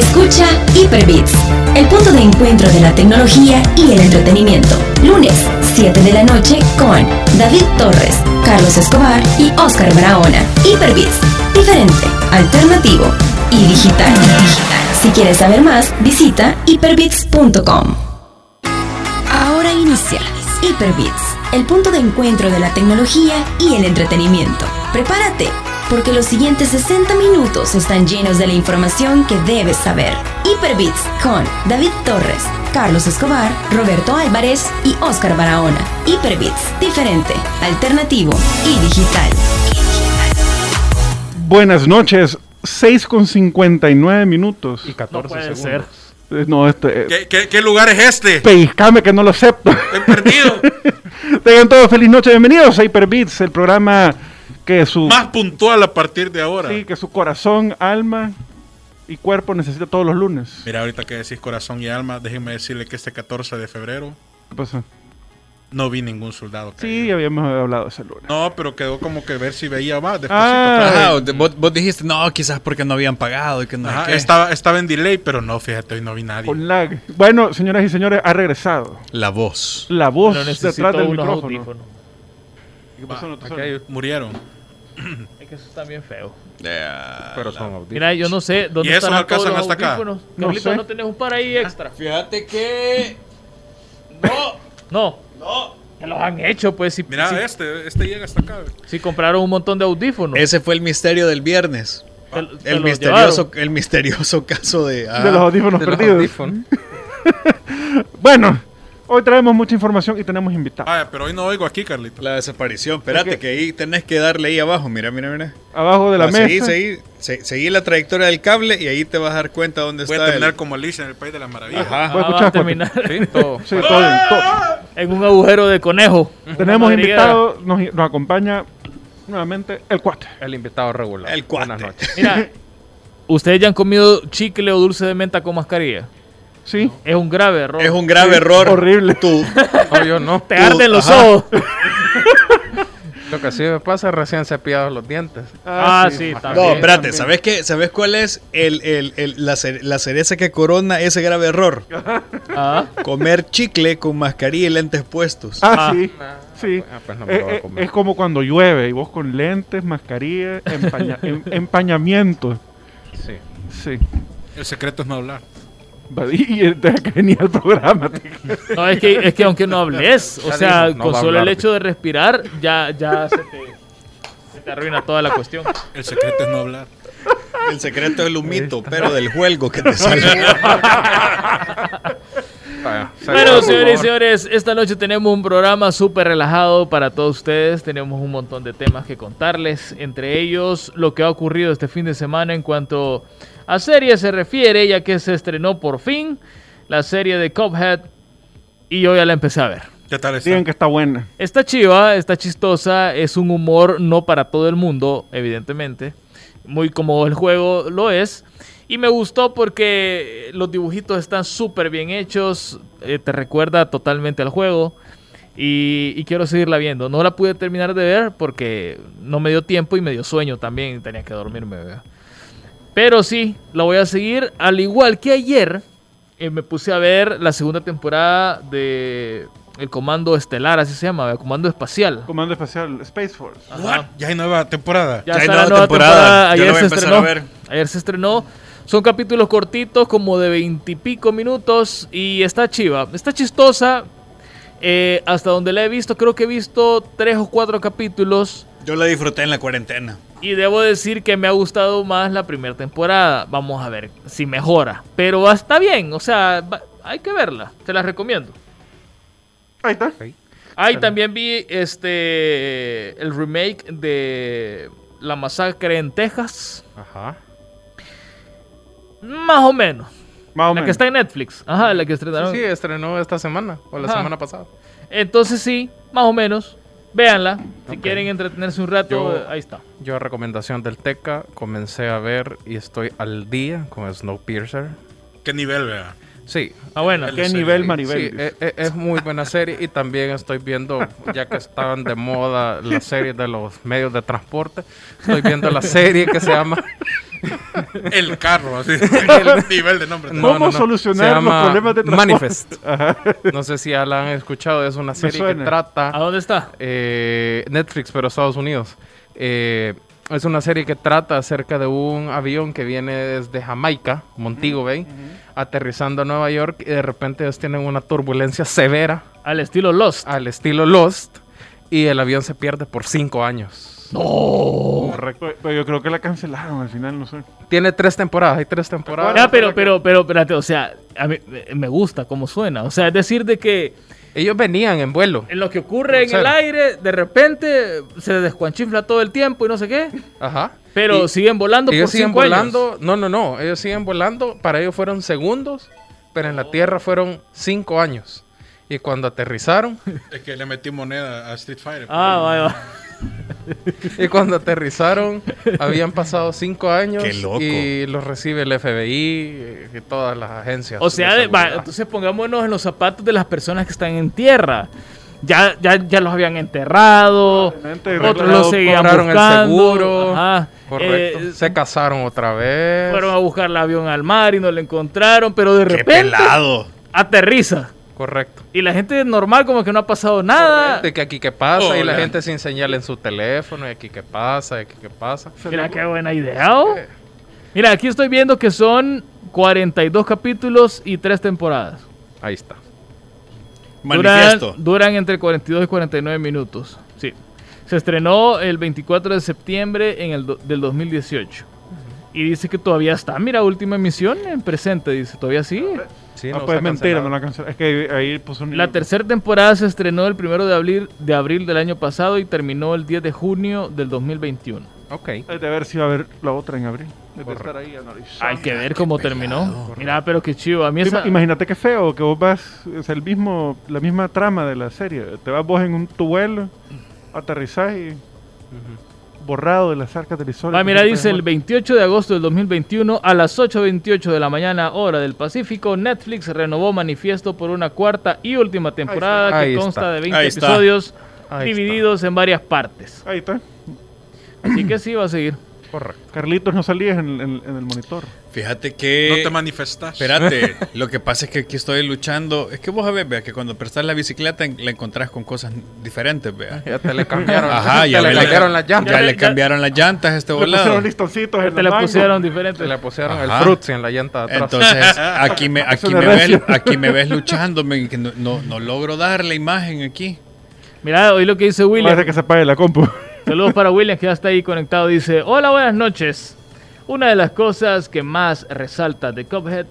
Escucha Hyperbits, el punto de encuentro de la tecnología y el entretenimiento. Lunes, 7 de la noche con David Torres, Carlos Escobar y Oscar Barahona. Hyperbits, diferente, alternativo y digital. Si quieres saber más, visita hyperbits.com. Ahora inicia Hyperbits, el punto de encuentro de la tecnología y el entretenimiento. Prepárate, porque los siguientes 60 minutos están llenos de la información que debes saber. Hyperbits con David Torres, Carlos Escobar, Roberto Álvarez y Oscar Barahona. Hyperbits, diferente, alternativo y digital. Buenas noches, 6 con 59 minutos. Y 14 No puede segundos. ser. Eh, No, este. eh, ¿Qué, qué, qué lugar es este? Pellizcame que no lo acepto. Estoy perdido. Tengan todos feliz noche, bienvenidos a Hyperbits, el programa que su, Más puntual a partir de ahora. sí, que su corazón, alma y cuerpo necesita todos los lunes. Mira, ahorita que decís corazón y alma, déjenme decirle que este 14 de febrero ¿Qué pasó? no vi ningún soldado. Sí, habíamos hablado ese lunes. No, pero quedó como que ver si veía más. Ah, Ajá, de- vos, vos dijiste, no, quizás porque no habían pagado y que no Ajá, qué. estaba, estaba en delay, pero no, fíjate, hoy no vi nadie. Con lag. Bueno, señoras y señores, ha regresado. La voz. La voz detrás del micrófono. audífonos. ¿Qué pasó? No Aquí suena? hay- murieron. Es que eso está bien feo. Pero son audífonos. Mira, yo no sé dónde ¿Y todos alcanzan los hasta acá? audífonos. No sé. ¿no tenés un par ahí extra? Fíjate que. No. No. Ya los han hecho, pues. Si, Mira, si- este, este llega hasta acá. si compraron un montón de audífonos. Ese fue el misterio del viernes. Te- El misterioso, el misterioso caso de. ah, De los audífonos De los perdidos. audífonos. Bueno, hoy traemos mucha información y tenemos invitados. Vaya, pero hoy no oigo aquí, Carlito. La desaparición. Espérate, Es que- ahí tenés que darle ahí abajo. Mira, mira, mira. Abajo de la Ah, mesa. seguí, se- seguí la trayectoria del cable y ahí te vas a dar cuenta dónde Voy a terminar el... como Alicia en el País de las Maravillas. Ajá. Ah, Voy a va escuchar, a terminar Sí, todo. Sí, todo bien, todo. en un agujero de conejo. Tenemos Una madriguera. invitado, nos, nos acompaña nuevamente el cuate. El invitado regular. El cuate. Buenas noches. Mira, ¿ustedes ya han comido chicle o dulce de menta con mascarilla? Sí, Es un grave error. Es un grave error. horrible. Tú, No, yo no. Te arden los Ajá. ojos. Lo que sí me pasa es recién cepillados los dientes. Ah, sí, No, también. espérate, también. ¿sabes qué? ¿Sabes cuál es el, el- el- la, cere- la cereza que corona ese grave error? Ah, Comer chicle con mascarilla y lentes puestos. Ah, Ah. sí. Sí. Ah, pues no me Eh, lo voy a eh, comer. es como cuando llueve y vos con lentes, mascarilla, empaña- em- empañamiento. Sí. Sí. El secreto es no hablar. Y venía el programa. no, es que, es que aunque no hables, o sea, no con solo el hecho de respirar, ya, ya se te, se te arruina toda la cuestión. El secreto es no hablar. El secreto es el humito, pero del juego que te sale. Bueno, señores y señores, esta noche tenemos un programa súper relajado para todos ustedes. Tenemos un montón de temas que contarles, entre ellos lo que ha ocurrido este fin de semana en cuanto a series se refiere, ya que se estrenó por fin la serie de Cuphead y yo ya la empecé a ver. ¿Qué tal está? Que está buena. Está chiva, está chistosa, es un humor no para todo el mundo, evidentemente, muy como el juego lo es. Y me gustó porque los dibujitos están súper bien hechos, eh, te recuerda totalmente al juego y, y quiero seguirla viendo. No la pude terminar de ver porque no me dio tiempo y me dio sueño también, tenía que dormirme. ¿verdad? Pero sí, la voy a seguir, al igual que ayer eh, me puse a ver la segunda temporada de El Comando Estelar, así se llama, el Comando Espacial. Comando Espacial Space Force. What? Ya hay nueva temporada. Ya Ya hay nueva nueva temporada. temporada. Ayer voy a se empezar estrenó. a ver. Ayer se estrenó. Son capítulos cortitos, como de veintipico minutos. Y está chiva. Está chistosa. Eh, hasta donde la he visto, creo que he visto tres o cuatro capítulos. Yo la disfruté en la cuarentena. Y debo decir que me ha gustado más la primera temporada. Vamos a ver si mejora. Pero está bien. O sea, va- hay que verla. Te la recomiendo. Ahí está. Ahí también vi este el remake de La Masacre en Texas. Ajá. Más o menos. Más o La menos. que está en Netflix. Ajá, la que Sí, estrenaron. sí, estrenó esta semana o la Ajá. semana pasada. Entonces sí, más o menos. Véanla. Si quieren entretenerse un rato, Yo- ahí está. Yo, recomendación del Teca, comencé a ver y estoy al día con Snowpiercer. ¿Qué nivel, vea? Sí, Ah, bueno. ¿Qué nivel, Maribel? sí, eh, eh, es muy buena serie y también estoy viendo, ya que estaban de moda las series de los medios de transporte, estoy viendo la serie que se llama El carro, así. el nivel de nombre. No, ¿Cómo no, no. solucionar los problemas de transporte? Manifest. No sé si ya la han escuchado. Es una serie que suena. ¿A trata dónde está? eh, Netflix, pero Estados Unidos. Eh, es una serie que trata acerca de un avión que viene desde Jamaica, Montego Bay, aterrizando a Nueva York y de repente ellos tienen una turbulencia severa Al estilo Lost. al estilo Lost y el avión se pierde por cinco años. Correcto. Pero, yo creo que la cancelaron al final, no sé. Tiene tres temporadas, hay tres temporadas. Ya, pero, pero, pero, espérate, o sea, a mí me- gusta cómo suena. O sea, es decir, de que Ellos venían en vuelo. en lo que ocurre en el aire, de repente se descuanchinfla todo el tiempo y no sé qué. Ajá. Pero Y- siguen volando ellos por siguen cinco volando. No, no, no. Ellos siguen volando. Para ellos fueron segundos, pero en la Tierra fueron cinco años. Y cuando aterrizaron, Es que le metí moneda a Street Fighter. Ah, vaya, va. y cuando aterrizaron, habían pasado cinco años. Qué loco. Y los recibe el FBI y todas las agencias. O sea, de va, entonces pongámonos en los zapatos de las personas que están en tierra. Ya, ya, ya los habían enterrado, otros los seguían cobraron el buscando. seguro. ajá. Correcto. Eh, Se casaron otra vez. fueron a buscar el avión al mar y no lo encontraron, pero de ¡Qué repente pelado! aterriza. Correcto. Y la gente normal como que no ha pasado nada. De que aquí qué pasa y la gente sin señal en su teléfono y aquí qué pasa y aquí qué pasa. Mira qué buena idea. ¿oh? Mira, aquí estoy viendo que son 42 capítulos y 3 temporadas. Ahí está. Duran, Manifiesto. duran entre 42 y 49 minutos. Sí. Se estrenó el 24 de septiembre en el do- del 2018. Y dice que todavía está. Mira, última emisión en presente. Dice, todavía sí. Sí, ah, no pues mentira, no la cancelaron. Es que ahí puso un... La tercera temporada se estrenó el primero de abril, de abril del año pasado y terminó el 10 de junio del 2021. Ok. Hay de ver si va a haber la otra en abril. De estar ahí analizando. Hay que ver cómo terminó. Mira, pero qué chido. A mí esa... Ima- Imagínate qué feo que vos vas, es el mismo, la misma trama de la serie. Te vas vos en un tu vuelo, aterrizás y borrado de las arcas del historia. Ah, mira, dice el 28 de agosto del 2021 a las 8.28 de la mañana hora del Pacífico, Netflix renovó Manifiesto por una cuarta y última temporada Ahí que está. consta de 20 Ahí está. episodios Ahí divididos en varias partes. Ahí está. Así que sí va a seguir. Correcto. Carlitos no salías en, en- en el monitor. Fíjate No que... te manifestas. Espérate, lo que pasa es que aquí estoy luchando. Es que vos a ver, vea, que cuando prestas la bicicleta la encontrás con cosas diferentes, vea. Ya te le cambiaron, Ajá, te ya le me cambiaron la- las llantas. Ya Ya le le- cambiaron las llantas a este Le volado. pusieron listoncitos en Te la le pusieron Te diferentes. le pusieron Ajá. el fruits en la llanta de atrás. Entonces, aquí me, aquí me, ves, aquí me ves luchando, me- que no, no, no logro dar la imagen aquí. Mira, hoy lo que dice Parece William. que se apague la compu. Saludos para William que ya está ahí conectado. Dice, hola, buenas noches. Una de las cosas que más resalta de Cuphead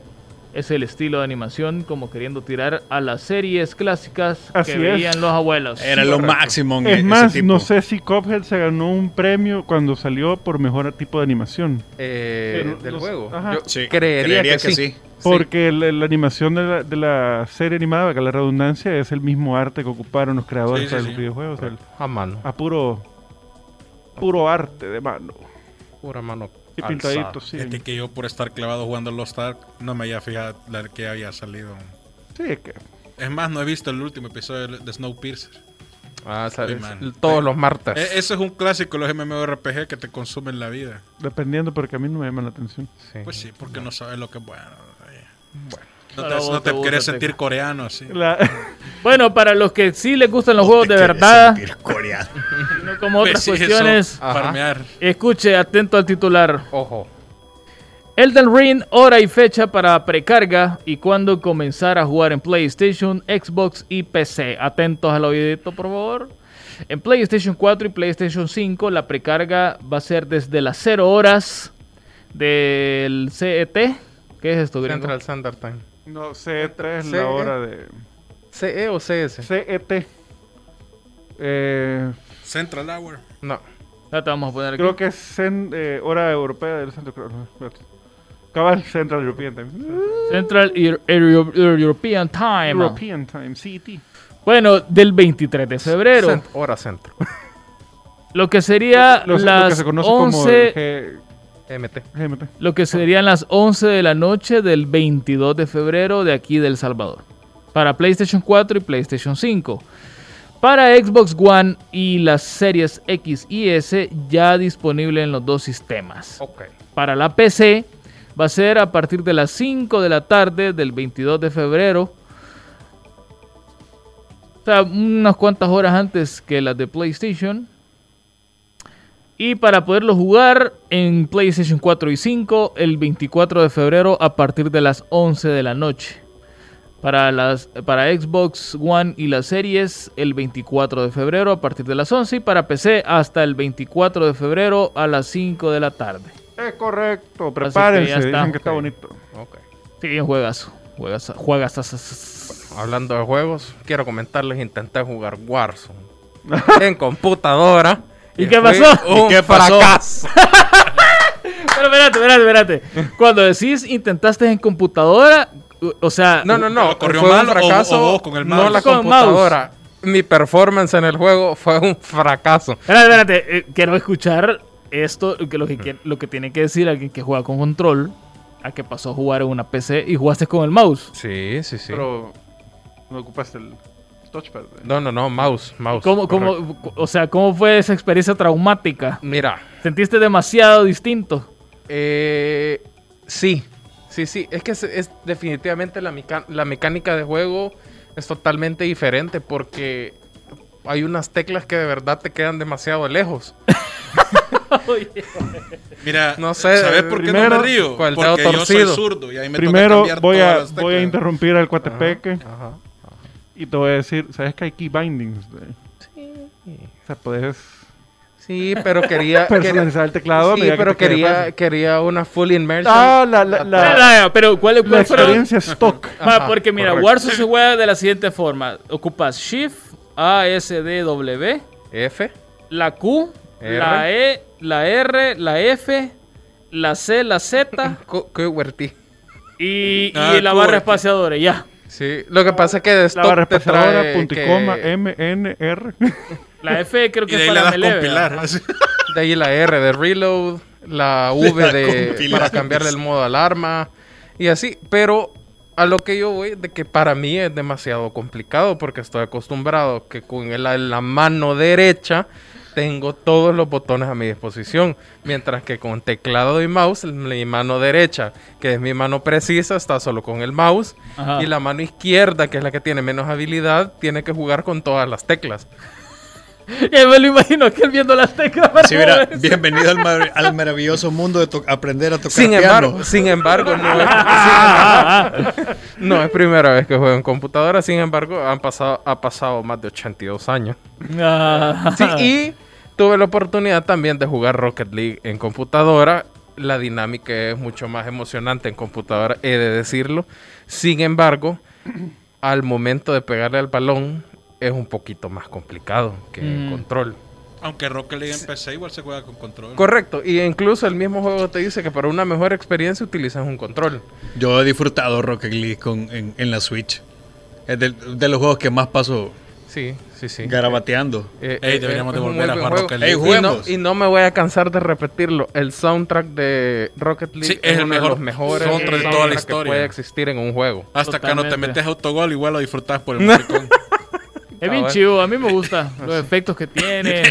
es el estilo de animación, como queriendo tirar a las series clásicas Así que es. veían los abuelos. Era lo máximo en Es ese más, tipo. no sé si Cuphead se ganó un premio cuando salió por mejor tipo de animación. Eh, Pero del los- juego. ajá. Yo Sí, creería, que, sí. Porque la, la animación de la, de la serie animada, que la redundancia, es el mismo arte que ocuparon los creadores Sí, sí, para sí. los videojuegos. A mano. a puro, puro arte de mano. Pura mano. Y alzada. pintaditos, sí. Fíjate que yo por estar clavado jugando Lost Ark no me había fijado la que había salido. Sí, es que Es más, no he visto el último episodio de Snowpiercer. Ah, sabes, todos los martes. E- Ese es un clásico de los MMORPG que te consumen la vida. dependiendo, porque a mí no me llama la atención. Sí. Pues sí, porque no sabes lo que es bueno. Bueno. No te, no te te gusta, querés sentir coreano así. La- Bueno, para los que sí les gustan los juegos te de verdad, sentir coreano. no como otras Pues cuestiones, escuche atento al titular. Ojo. Elden Ring, hora y fecha para precarga y cuándo comenzar a jugar en PlayStation, Xbox y PC. Atentos al oídito, por favor. En PlayStation 4 y PlayStation 5, la precarga va a ser desde las 0 horas del CET. ¿Qué es esto, gringo? Central Standard Time. no, C3 es la hora de ¿CE o CS? CET. Eh, Central Hour. No. Ya te vamos a poner aquí. creo que es cen- eh, hora europea del centro. Cabal Central European Time. Central Euro- Euro- European Time. European Time, CET. Bueno, del 23 de febrero. Cent- hora centro. Lo que sería Lo, lo las que se conoce 11 como GMT. Lo que serían las 11 de la noche del 22 de febrero de aquí del Salvador. Para PlayStation 4 y PlayStation 5. Para Xbox One y las series X y S ya disponible en los dos sistemas. Ok. Para la PC va a ser a partir de las 5 de la tarde del 22 de febrero. O sea, unas cuantas horas antes que las de PlayStation. Y para poderlo jugar en PlayStation 4 y 5 el 24 de febrero a partir de las 11 de la noche. Para, las, para Xbox One y las series el 24 de febrero a partir de las 11 y para PC hasta el 24 de febrero a las 5 de la tarde. Es correcto, que prepárense, ya está. dicen que está bonito. Ok. Sí, juegas. Juegas. Juegas. Hablando de juegos, quiero comentarles, intenté jugar Warzone en computadora. ¿Y qué pasó? Un ¿Y qué pasó? fracaso. Pero espérate, espérate, espérate. Cuando decís intentaste en computadora, o sea, No, no, no. ¿Corrió fue mal un o- fracaso. o vos con el no mouse? la Con computadora. Mi performance en el juego fue un fracaso. Espérate, espérate. eh, quiero escuchar esto, que lo, que que- lo que tiene que decir alguien que juega con control, a que pasó a jugar en una PC y jugaste con el mouse. Sí, sí, sí. Pero no ocupaste el touchpad. No, no, no, mouse, mouse. ¿Cómo, cómo, o sea, ¿cómo fue esa experiencia traumática? Mira, ¿Sentiste demasiado distinto? eh, sí, sí, sí. Es que es, es definitivamente la, meca- la mecánica de juego es totalmente diferente porque hay unas teclas que de verdad te quedan demasiado lejos. Mira, No sé, ¿sabes por qué no primero, me río? yo soy zurdo y ahí me Primero toca cambiar voy todas a, las voy a interrumpir al cuatepeque Ajá. Y te voy a decir, ¿sabes que hay key bindings? de- O sea, puedes Sí, pero quería... personalizar el teclado. sí, que pero quería, quería una full immersion. Ah, la, la, la, Ah, pero ¿cuál, la cuál fueron? experiencia stock. Ah, Ajá, porque mira, correcto. Warzone se juega de la siguiente forma. Ocupas Shift, A, S, D, W, F. la Q, R. la E, la R, la F, la C, la Z QWERTY. y, Ah, y la barra espaciadora. Ya. Sí, lo que pasa es que de La stock barra te trae punto y que- coma, M, N, R. La F creo Y que de es ahí para das melee, compilar. De ahí la R de reload, la V de compilar. para cambiarle el modo alarma y así, pero a lo que yo voy de que para mí es demasiado complicado porque estoy acostumbrado que con el- la, la mano derecha tengo todos los botones a mi disposición, mientras que con teclado y mouse mi mano derecha, que es mi mano precisa, está solo con el mouse Ajá. y la mano izquierda, que es la que tiene menos habilidad, tiene que jugar con todas las teclas. Ya me lo imagino que él viendo las teclas. para Sí, mira, moverse. bienvenido al, mar- al maravilloso mundo de to- aprender a tocar Sin piano. embargo, sin embargo, no es, sin embargo, no es primera vez que juego en computadora. Sin embargo, han pasado, ha pasado más de 82 años. Ah. Sí, y tuve la oportunidad también de jugar Rocket League en computadora. La dinámica es mucho más emocionante en computadora, he de decirlo. Sin embargo, al momento de pegarle al balón, es un poquito más complicado que en Mm. control. Aunque Rocket League en PC igual se juega con control. Correcto, y incluso el mismo juego te dice que para una mejor experiencia utilizas un control. Yo he disfrutado Rocket League con- en, en la Switch. Es de, de los juegos que más paso Sí, sí, sí. garabateando. Eh, Ey, eh, deberíamos de volver a jugar juego. Rocket Ey, League. Y no, y no me voy a cansar de repetirlo. El soundtrack de Rocket League Sí, es el uno de mejor los mejores soundtrack de toda la soundtracks que historia. puede existir en un juego. Hasta que no te metes autogol, igual lo disfrutas por el musicón. Es bien Ah, chido, a mí me gusta los efectos que tiene.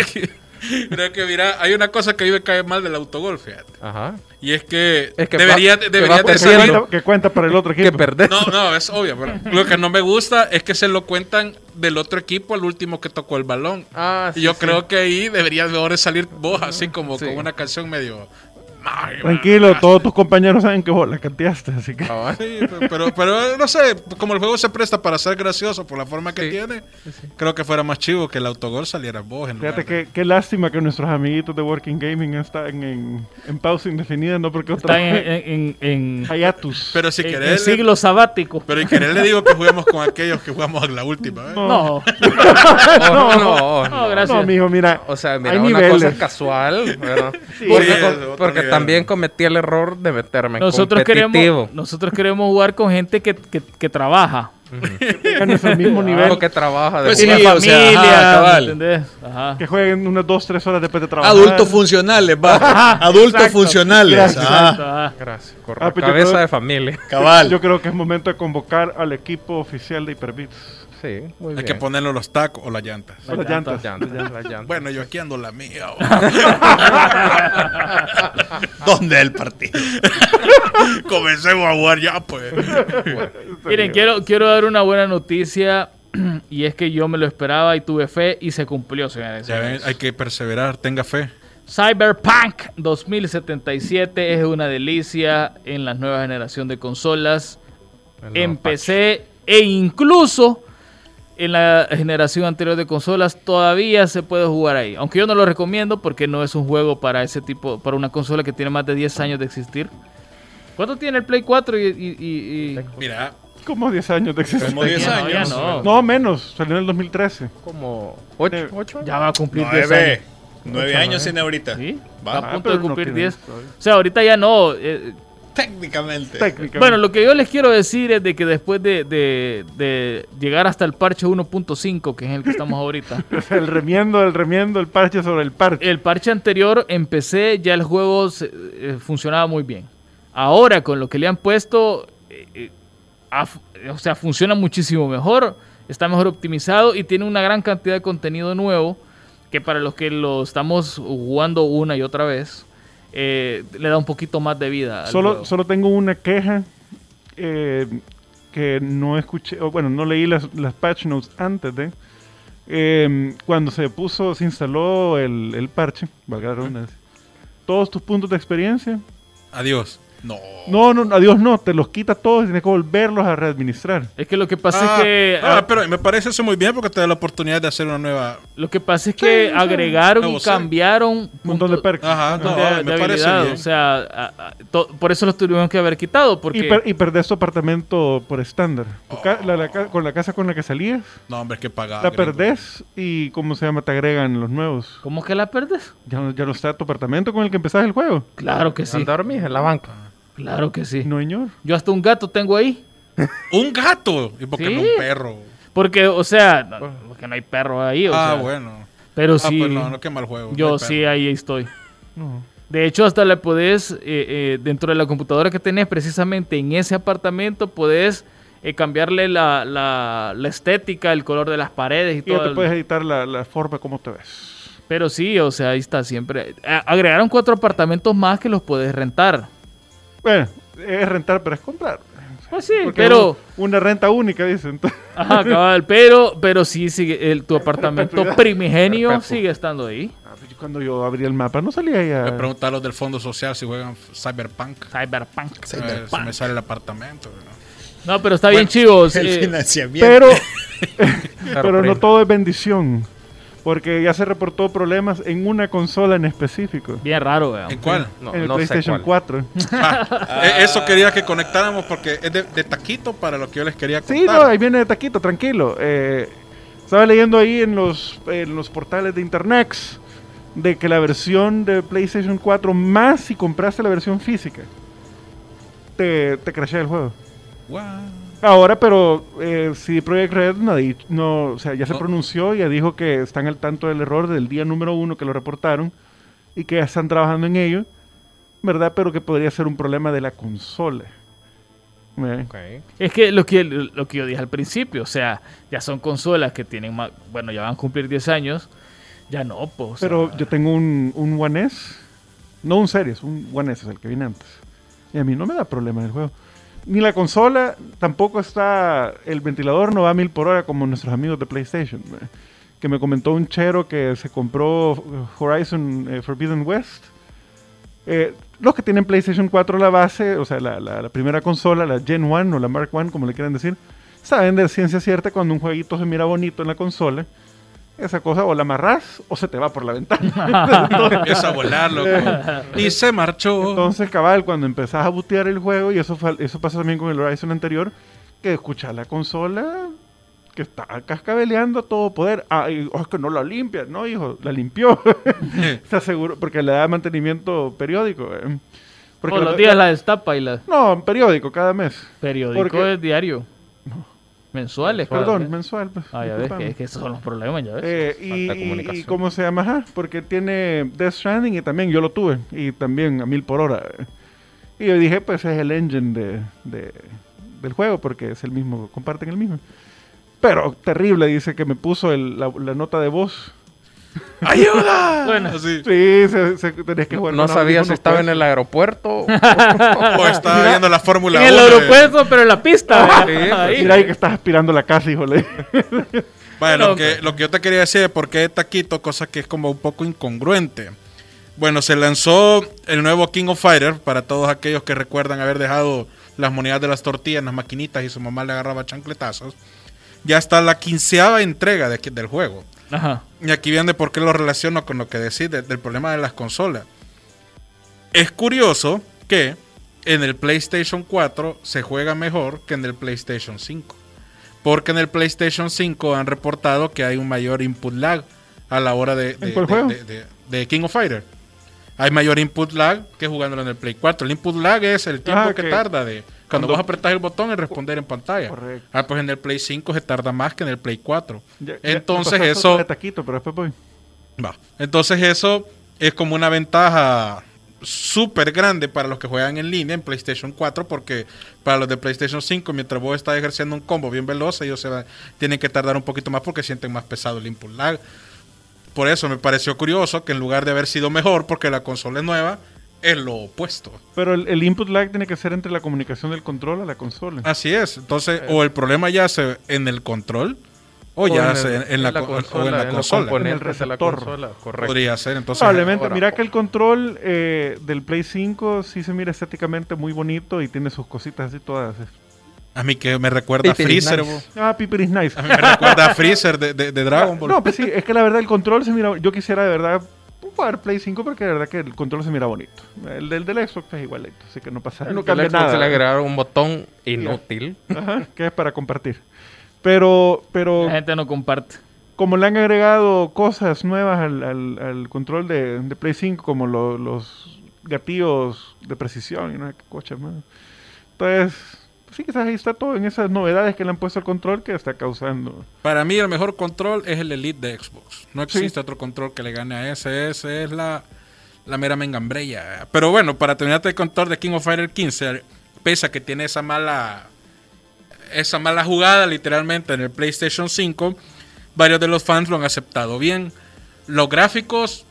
Creo que mira, hay una cosa que a mí me cae mal del autogol, fíjate. Ajá. Y es que, Es que debería, va- que debería Que cuenta, que cuenta para el otro Que equipo. perdés. No, no, es obvio. Pero lo que no me gusta es que se lo cuentan del otro equipo al último que tocó el balón. Ah, y sí, yo sí. creo que ahí debería mejor salir vos así como Sí. con una canción medio... Ay, Tranquilo, todos tus compañeros saben que vos la canteaste, así que... Ah, pero, pero, no sé, como el juego se presta para ser gracioso por la forma que Sí. tiene, creo que fuera más chivo que el autogol saliera vos. En Fíjate de- que qué lástima que nuestros amiguitos de Working Gaming están en, en pausa indefinida, no porque otra Están en, vez... en, en, Hiatus. Pero si en- en querés, siglo sabático. pero si querés le digo que juguemos con aquellos que jugamos en la última. ¿eh? No, Oh, no, no, no, gracias. No, mijo, mira. O sea, mira, hay una niveles. cosa casual, ¿verdad? Sí, porque. También cometí el error de meterme en nosotros competitivo. queremos, nosotros queremos jugar con gente que, que, que trabaja. Que es el mismo nivel. Porque trabaja de Pues sí, o sea, familia, ajá, cabal. Que jueguen unas 2, 3 horas después de trabajar. Adultos funcionales, va. Adultos exacto. funcionales. Gracias. ah. Gracias. Ah, pues yo cabeza creo- de familia. cabal. Yo creo que es momento de convocar al equipo oficial de Hyperbits. Sí, muy Hay bien. que ponerle los tacos o las llantas. Las Las llantas. Llantas, las llantas. Bueno, yo aquí ando la mía. ¿Dónde es el partido? Comencemos a jugar ya, pues. Miren, quiero, quiero dar una buena noticia y es que yo me lo esperaba y tuve fe y se cumplió, señores. Ya ven, hay que perseverar, tenga fe. Cyberpunk 2077 es una delicia en la nueva generación de consolas, en. PC e incluso en la generación anterior de consolas todavía se puede jugar ahí. Aunque yo no lo recomiendo porque no es un juego para ese tipo, para una consola que tiene más de 10 años de existir. ¿Cuánto tiene el Play 4 y, y- y- y- Mira, Como 10 años de existencia. Como 10 Ya no, ya años. no. No, menos. Salió en el 2013. Como 8, Eh, 8 ya va a cumplir 10 Nueve. años? Nueve Ocho, años nueve. tiene ahorita. ¿Sí? Va. Está a Ah, punto de cumplir tiene 10. todavía. O sea, ahorita ya no. eh, Técnicamente. Técnicamente. Bueno, lo que yo les quiero decir es de que después de, de- de llegar hasta el parche 1.5, que es el que estamos ahorita, el remiendo, el remiendo, el parche sobre el parche. el parche anterior en PC ya el juego se- eh, funcionaba muy bien. Ahora con lo que le han puesto, eh, eh, o sea, funciona muchísimo mejor, está mejor optimizado y tiene una gran cantidad de contenido nuevo que para los que lo estamos jugando una y otra vez, eh, le da un poquito más de vida. al Solo, juego. solo tengo una queja eh, que no escuché, o bueno, no leí las, las patch notes antes de. eh, cuando se puso, se instaló el, el parche, valga la redundancia, todos tus puntos de experiencia. adiós. No. No, no, adiós, no, te los quita todos y tienes que volverlos a readministrar. Es que lo que pasa Ah, es que... ah, ah, pero me parece eso muy bien porque te da la oportunidad de hacer una nueva. Lo que pasa es que Sí, sí. agregaron y cambiaron Un montón de puntos perks. Ajá, no, de, me de parece habilidad. bien. O sea, a- a- to- por eso los tuvimos que haber quitado. Porque Y, per- y perdés tu apartamento por estándar. Ca- con la casa con la que salías, No, hombre, que pagar. la gringo. perdés y, ¿cómo se llama? Te agregan los nuevos. ¿Cómo que la perdes? Ya no, ya no está tu apartamento con el que empezás el juego. Claro que sí. dormís en la banca. Claro que sí. No, señor. Yo hasta un gato tengo ahí. Un gato. ¿Y por qué Sí. no un perro? Porque, o sea, no, porque no hay perro ahí. o ah, sea, bueno. Pero Ah, sí, pues no, no quema el juego. yo sí ahí estoy. No. De hecho, hasta le podés, eh, eh, dentro de la computadora que tenés, precisamente en ese apartamento, podés eh, cambiarle la, la- la estética, el color de las paredes y Y ya todo. te el- puedes editar la, la forma como te ves. Pero sí, o sea, ahí está siempre. Agregaron cuatro apartamentos más que los puedes rentar. Bueno, es rentar, pero es comprar. Pues sí, Porque pero. Una renta única, dicen. Ajá, cabal, pero, pero sí, sigue, el, tu apartamento primigenio Perpetuo. sigue estando ahí. Ah, pues Cuando yo abrí el mapa, no salía Voy ya. a preguntar a los del Fondo Social si juegan Cyberpunk. Cyberpunk. Ver si me sale el apartamento. ¿no? No, pero está bien chivos. El eh, financiamiento. Pero, pero no todo es bendición. Porque ya se reportó problemas en una consola en específico. bien raro, weón. ¿En cuál? No, en el no PlayStation cuál. 4. Ah, eh, Eso quería que conectáramos porque es de, de taquito para lo que yo les quería contar. Sí, no, ahí viene de taquito, tranquilo. Eh, estaba leyendo ahí en los, en los portales de internet de que la versión de PlayStation 4, más si compraste la versión física, te, te crashea el juego. Guau. Ahora, pero eh, CD Projekt Red no, o sea, ya se No. pronunció, ya dijo que están al tanto del error del día número uno que lo reportaron y que ya están trabajando en ello, ¿verdad? Pero que podría ser un problema de la consola. ¿Eh? Ok. Es que lo que lo que yo dije al principio, o sea, ya son consolas que tienen más, bueno, ya van a cumplir 10 años, ya no, pues. o sea, Pero yo tengo un, un One S, no un Series, un One S es el que viene antes. Y a mí no me da problema el juego. Ni la consola, tampoco está, el ventilador no va a mil por hora como nuestros amigos de PlayStation. Que me comentó un chero que se compró Horizon eh, Forbidden West. Eh, los que tienen PlayStation 4 la base, o sea, la primera consola, la Gen 1 o la Mark 1, como le quieran decir, saben de ciencia cierta cuando un jueguito se mira bonito en la consola, esa cosa o la amarras o se te va por la ventana. Empieza a volar, loco. y se marchó. Entonces, cabal, cuando empezás a butear el juego, y eso, fue- eso pasó también con el Horizon anterior, que escuchás la consola que está cascabeleando a todo poder. Ah, y, oh, es que no la limpia, ¿no, hijo? La limpió. Está seguro, porque le da mantenimiento periódico. eh. Porque todos los días la destapa y la No, periódico, cada mes. periódico Porque- es diario. Mensuales, Perdón, mes. mensual. Pues, Ah, ya ves, que, es que esos son los problemas, ya ves. Eh, y, y cómo se llama, Ajá, porque tiene Death Stranding y también yo lo tuve, y también a mil por hora. Y yo dije, pues es el engine de, de- del juego, porque es el mismo, comparten el mismo. Pero terrible, dice que me puso el- la, la nota de voz. ¡Ayuda! Bueno. Así. Sí, se, se- tenés que jugar No sabía si estaba pues. en el aeropuerto. O estaba viendo la Fórmula En el 1 aeropuerto, pero en la pista. Sí, ¿verdad? Ahí. Mira ahí que estás aspirando la casa, híjole. Bueno, lo Bueno, que, lo que yo te quería decir es por qué Taquito, cosa que es como un poco incongruente. Bueno, se lanzó el nuevo King of Fighters para todos aquellos que recuerdan haber dejado las monedas de las tortillas en las maquinitas y su mamá le agarraba chancletazos. Ya está la quinceava entrega de aquí- del juego. Ajá. Y aquí viene por qué lo relaciono con lo que decís de- del problema de las consolas. Es curioso que en el PlayStation 4 se juega mejor que en el PlayStation 5. Porque en el PlayStation 5 han reportado que hay un mayor input lag a la hora de, de- King of Fighter. Hay mayor input lag que jugándolo en el Play 4. El input lag es el tiempo Ah, que tarda de cuando, cuando- vos apretás el botón y responder en pantalla. Correcto. Ah, pues en el Play 5 se tarda más que en el Play 4. Ya- ya- Entonces pasaste eso... taquito, pero después voy. Va. Entonces eso es como una ventaja súper grande para los que juegan en línea en PlayStation 4 porque para los de PlayStation 5 mientras vos estás ejerciendo un combo bien veloz ellos se van- tienen que tardar un poquito más porque sienten más pesado el input lag. Por eso me pareció curioso que en lugar de haber sido mejor porque la consola es nueva, es lo opuesto. Pero el, el input lag tiene que ser entre la comunicación del control a la consola. Así es. Entonces, o el problema ya se en el control o, ya en el- en, en la, co- o en la consola. En el la receptor. consola, correcto. Podría ser. Entonces, Probablemente, ahora- mira que el control eh, del Play 5 sí se mira estéticamente muy bonito y tiene sus cositas así todas. a mí que me recuerda a Freezer. nice. Ah, Piper is nice. A mí me recuerda a Freezer de, de- de Dragon Ball. No, pues sí, es que la verdad el control se mira. Yo quisiera de verdad jugar Play 5 porque de verdad que el control se mira bonito. El del, del Xbox es igualito, así que no pasa no cambia Xbox nada. le agregaron un botón inútil. Ajá, que es para compartir. Pero, pero La gente no comparte. como le han agregado cosas nuevas al, al- al control de, de Play 5, como lo- los gatillos de precisión y no sé qué coche más. Entonces, sí, quizás ahí está todo en esas novedades que le han puesto al control que está causando. Para mí el mejor control es el Elite de Xbox. No existe otro control que le gane a ese. Ese es la, la mera mengambrella. Pero bueno, para terminarte el control de King of Fighter 15, pese a que tiene esa mala esa mala jugada literalmente en el PlayStation 5, varios de los fans lo han aceptado bien. Los gráficos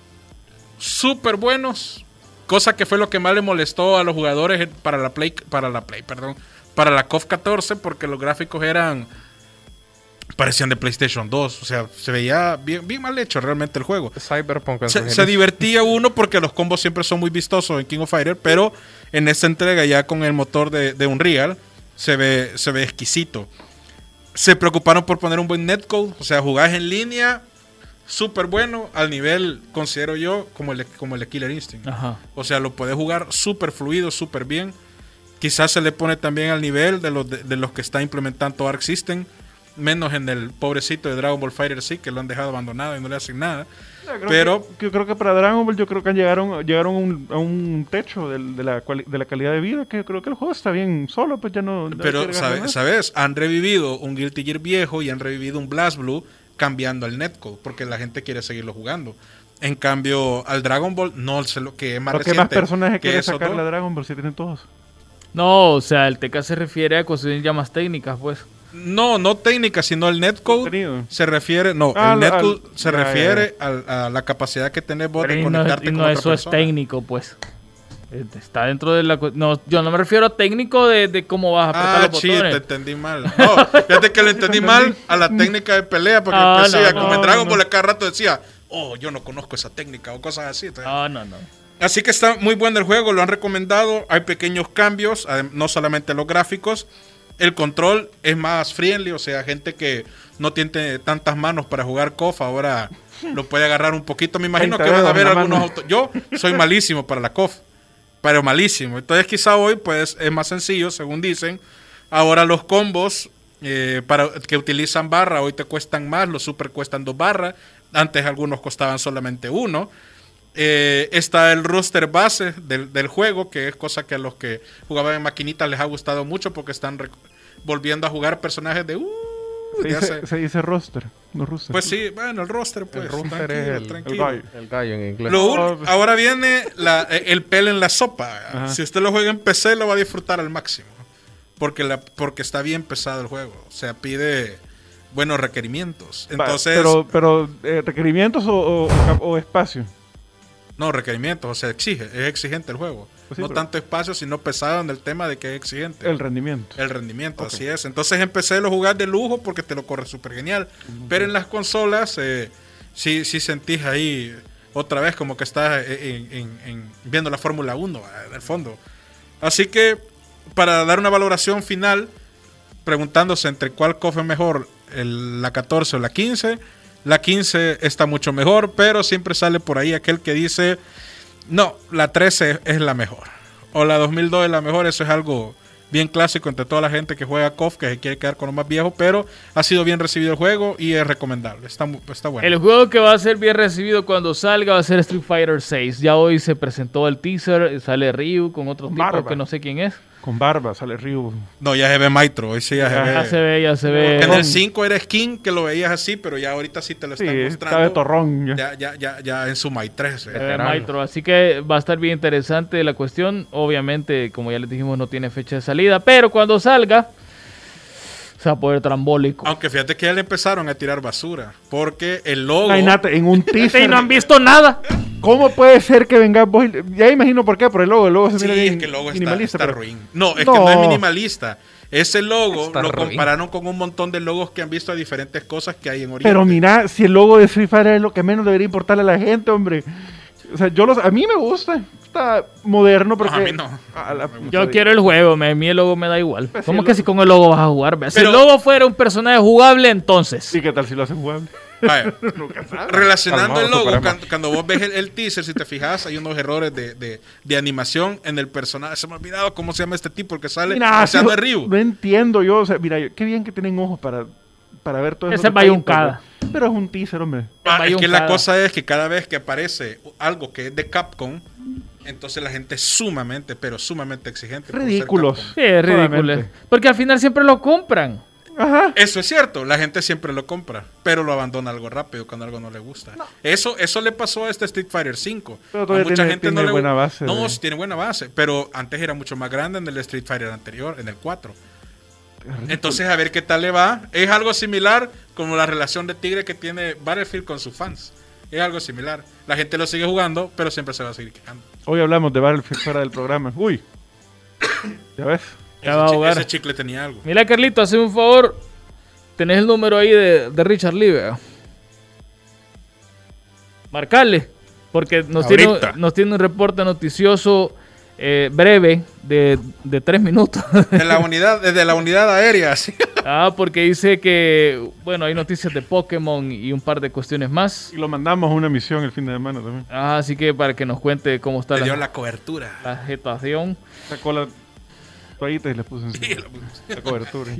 súper buenos, cosa que fue lo que más le molestó a los jugadores para la Play para la Play, perdón, para la KOF 14 porque los gráficos eran parecían de PlayStation 2, o sea, se veía bien, bien mal hecho realmente el juego. Cyberpunk Se, se divertía uno porque los combos siempre son muy vistosos en King of Fighter, pero en esta entrega ya con el motor de, de Unreal se ve, se ve exquisito. Se preocuparon por poner un buen netcode, o sea, jugás en línea súper bueno al nivel, considero yo, como el, como el de Killer Instinct. Ajá. O sea, lo puedes jugar súper fluido, súper bien. Quizás se le pone también al nivel de los, de, de los que está implementando Arc System. Menos en el pobrecito de Dragon Ball Fighter sí, que lo han dejado abandonado y no le hacen nada. Pero- que- yo creo que para Dragon Ball yo creo que llegaron llegaron a un, a un techo de, la de la calidad de vida que yo creo que el juego está bien solo pues ya no Pero, sabe-. ¿sabes? Han revivido un Guilty Gear viejo y han revivido un Blast Blue cambiando el netcode porque la gente quiere seguirlo jugando. En cambio, al Dragon Ball no sé lo que es más ¿qué más personajes que quiere sacar la Dragon Ball si tienen todos? No, o sea, el TK se refiere a cuestiones ya más técnicas, pues. No, no técnica, sino el netcode. Se refiere, no, Ah, el netcode al- se ya, ya, refiere al- a la capacidad que tenés vos Pero de y no, conectarte y con no otra eso es persona. técnico, pues. Eh, Está dentro de la... No, yo no me refiero a técnico de, de cómo vas a apretar Ah, los sí, botones. te entendí mal. No, fíjate que lo entendí mal a la técnica de pelea, porque Ah, decía, no, como en no, Dragon no. Ball a cada rato decía, oh, yo no conozco esa técnica o cosas así. Entonces, No, no, no. Así que está muy bueno el juego, lo han recomendado. Hay pequeños cambios, no solamente los gráficos. El control es más friendly, o sea, gente que no tiene tantas manos para jugar KOF ahora lo puede agarrar un poquito. Me imagino 30 que van a la algunos autos. Yo soy malísimo para la KOF, pero malísimo. Entonces, quizá hoy pues es más sencillo, según dicen. Ahora los combos eh, para que utilizan barra hoy te cuestan más, los super cuestan dos barras. Antes algunos costaban solamente uno. Eh, está el roster base del, del juego, que es cosa que a los que jugaban en maquinitas les ha gustado mucho porque están volviendo a jugar personajes de... uh, Se dice, hace- se dice roster, no roster. Pues sí, bueno, el roster, pues. El roster tranquilo, es el- tranquilo. el gallo. El gallo en inglés. Lo No, pues- ahora viene la- eh, el pel en la sopa. Ajá. Si usted lo juega en PC, lo va a disfrutar al máximo. Porque, la, porque está bien pesado el juego. O sea, pide buenos requerimientos. Entonces, pero, pero eh, requerimientos o- o espacio. No, requerimientos, o sea, exige, es exigente el juego. Pues sí, no pero- tanto espacio, sino pesado en el tema de que es exigente. El rendimiento. El rendimiento, así es. Entonces empecé a jugar de lujo porque te lo corre súper genial. Pero en las consolas, eh, sí, sí sentís ahí otra vez como que estás en- en- en- viendo la Fórmula 1 en el fondo. Así que para dar una valoración final, preguntándose entre cuál cofre es mejor, el- la 14 o la 15, la 15 está mucho mejor, pero siempre sale por ahí aquel que dice, no, la 13 es la mejor. O la 2002 es la mejor, eso es algo bien clásico entre toda la gente que juega KOF, que se quiere quedar con lo más viejo, pero ha sido bien recibido el juego y es recomendable. Está, está bueno. El juego que va a ser bien recibido cuando salga va a ser Street Fighter 6. Ya hoy se presentó el teaser, sale Ryu con otro tipo Barba. que no sé quién es. Con barba, sale Ryu. No, ya se ve Maitro, hoy sí ya se ve. Ya se ve, ya se ve. Porque en el 5 era skin que lo veías así, pero ya ahorita sí te lo Sí, están está de mostrando. torrón. ya. Ya, ya, ya, ya en su Mai 3. Se ve Maitro, así que va a estar bien interesante la cuestión. Obviamente, como ya les dijimos, no tiene fecha de salida, pero cuando salga, se va a poder trambólico. Aunque fíjate que ya le empezaron a tirar basura. Porque el logo. Ay, Nata, en un teaser. no han visto nada. ¿Cómo puede ser que vengas vos? y- Ya imagino por qué, por el logo. El logo se Sí, mira bien es que el logo está, minimalista. está pero- ruin. No, es No. que no es minimalista. Ese logo Está lo ruin. compararon con un montón de logos que han visto a diferentes cosas que hay en Oriente. Pero mira, si el logo de Street Fighter es lo que menos debería importarle a la gente, hombre. O sea, yo los, a mí me gusta. Está moderno porque... a mí no. a la- Yo quiero el juego, me- a mí el logo me da igual. Pues ¿Cómo el que logo- si con el logo vas a jugar? Ve? Si Pero- el logo fuera un personaje jugable, entonces. Sí, ¿qué tal si lo hacen jugable? Vaya, relacionando el logo, cuando, cuando vos ves el, el teaser, si te fijas, hay unos errores de, de- de animación en el personaje. Se me ha olvidado cómo se llama este tipo el que sale Mira, Ryu. No entiendo yo. O sea, mira, yo- qué bien que tienen ojos para, para ver todo eso. Ese es bayuncada. Pero es un teaser, hombre. Ah, es que la cosa es que cada vez que aparece algo que es de Capcom, entonces la gente es sumamente, pero sumamente exigente. Ridículos. Sí, es ridículo. Porque al final siempre lo compran. Ajá. Eso es cierto, la gente siempre lo compra, pero lo abandona algo rápido cuando algo no le gusta. Eso, eso le pasó a este Street Fighter 5. Pero todavía tiene- tiene le buena gu- base No, de- sí tiene buena base, pero antes era mucho más grande en el Street Fighter anterior, en el 4. Entonces, a ver qué tal le va. Es algo similar como la relación de Tigre que tiene Battlefield con sus fans. Es algo similar. La gente lo sigue jugando, pero siempre se va a seguir quejando. Hoy hablamos de Battlefield fuera del programa. Uy. ¿Ya ves? Ya ese, va a chi- jugar. ese chicle tenía algo. Mira, Carlito, hazme un favor. Tenés el número ahí de, de Richard Lee, ¿verdad? Marcarle. Porque nos tiene, Ahorita. nos tiene un reporte noticioso eh, breve de, de tres minutos. De la unidad, desde la unidad aérea, sí. ah, porque dice que, bueno, hay noticias de Pokémon y un par de cuestiones más. Y lo mandamos a una misión el fin de semana también. Ah, así que para que nos cuente cómo está Le dio la, la cobertura. la situación. Sacó la toallita y le puso encima. la cobertura.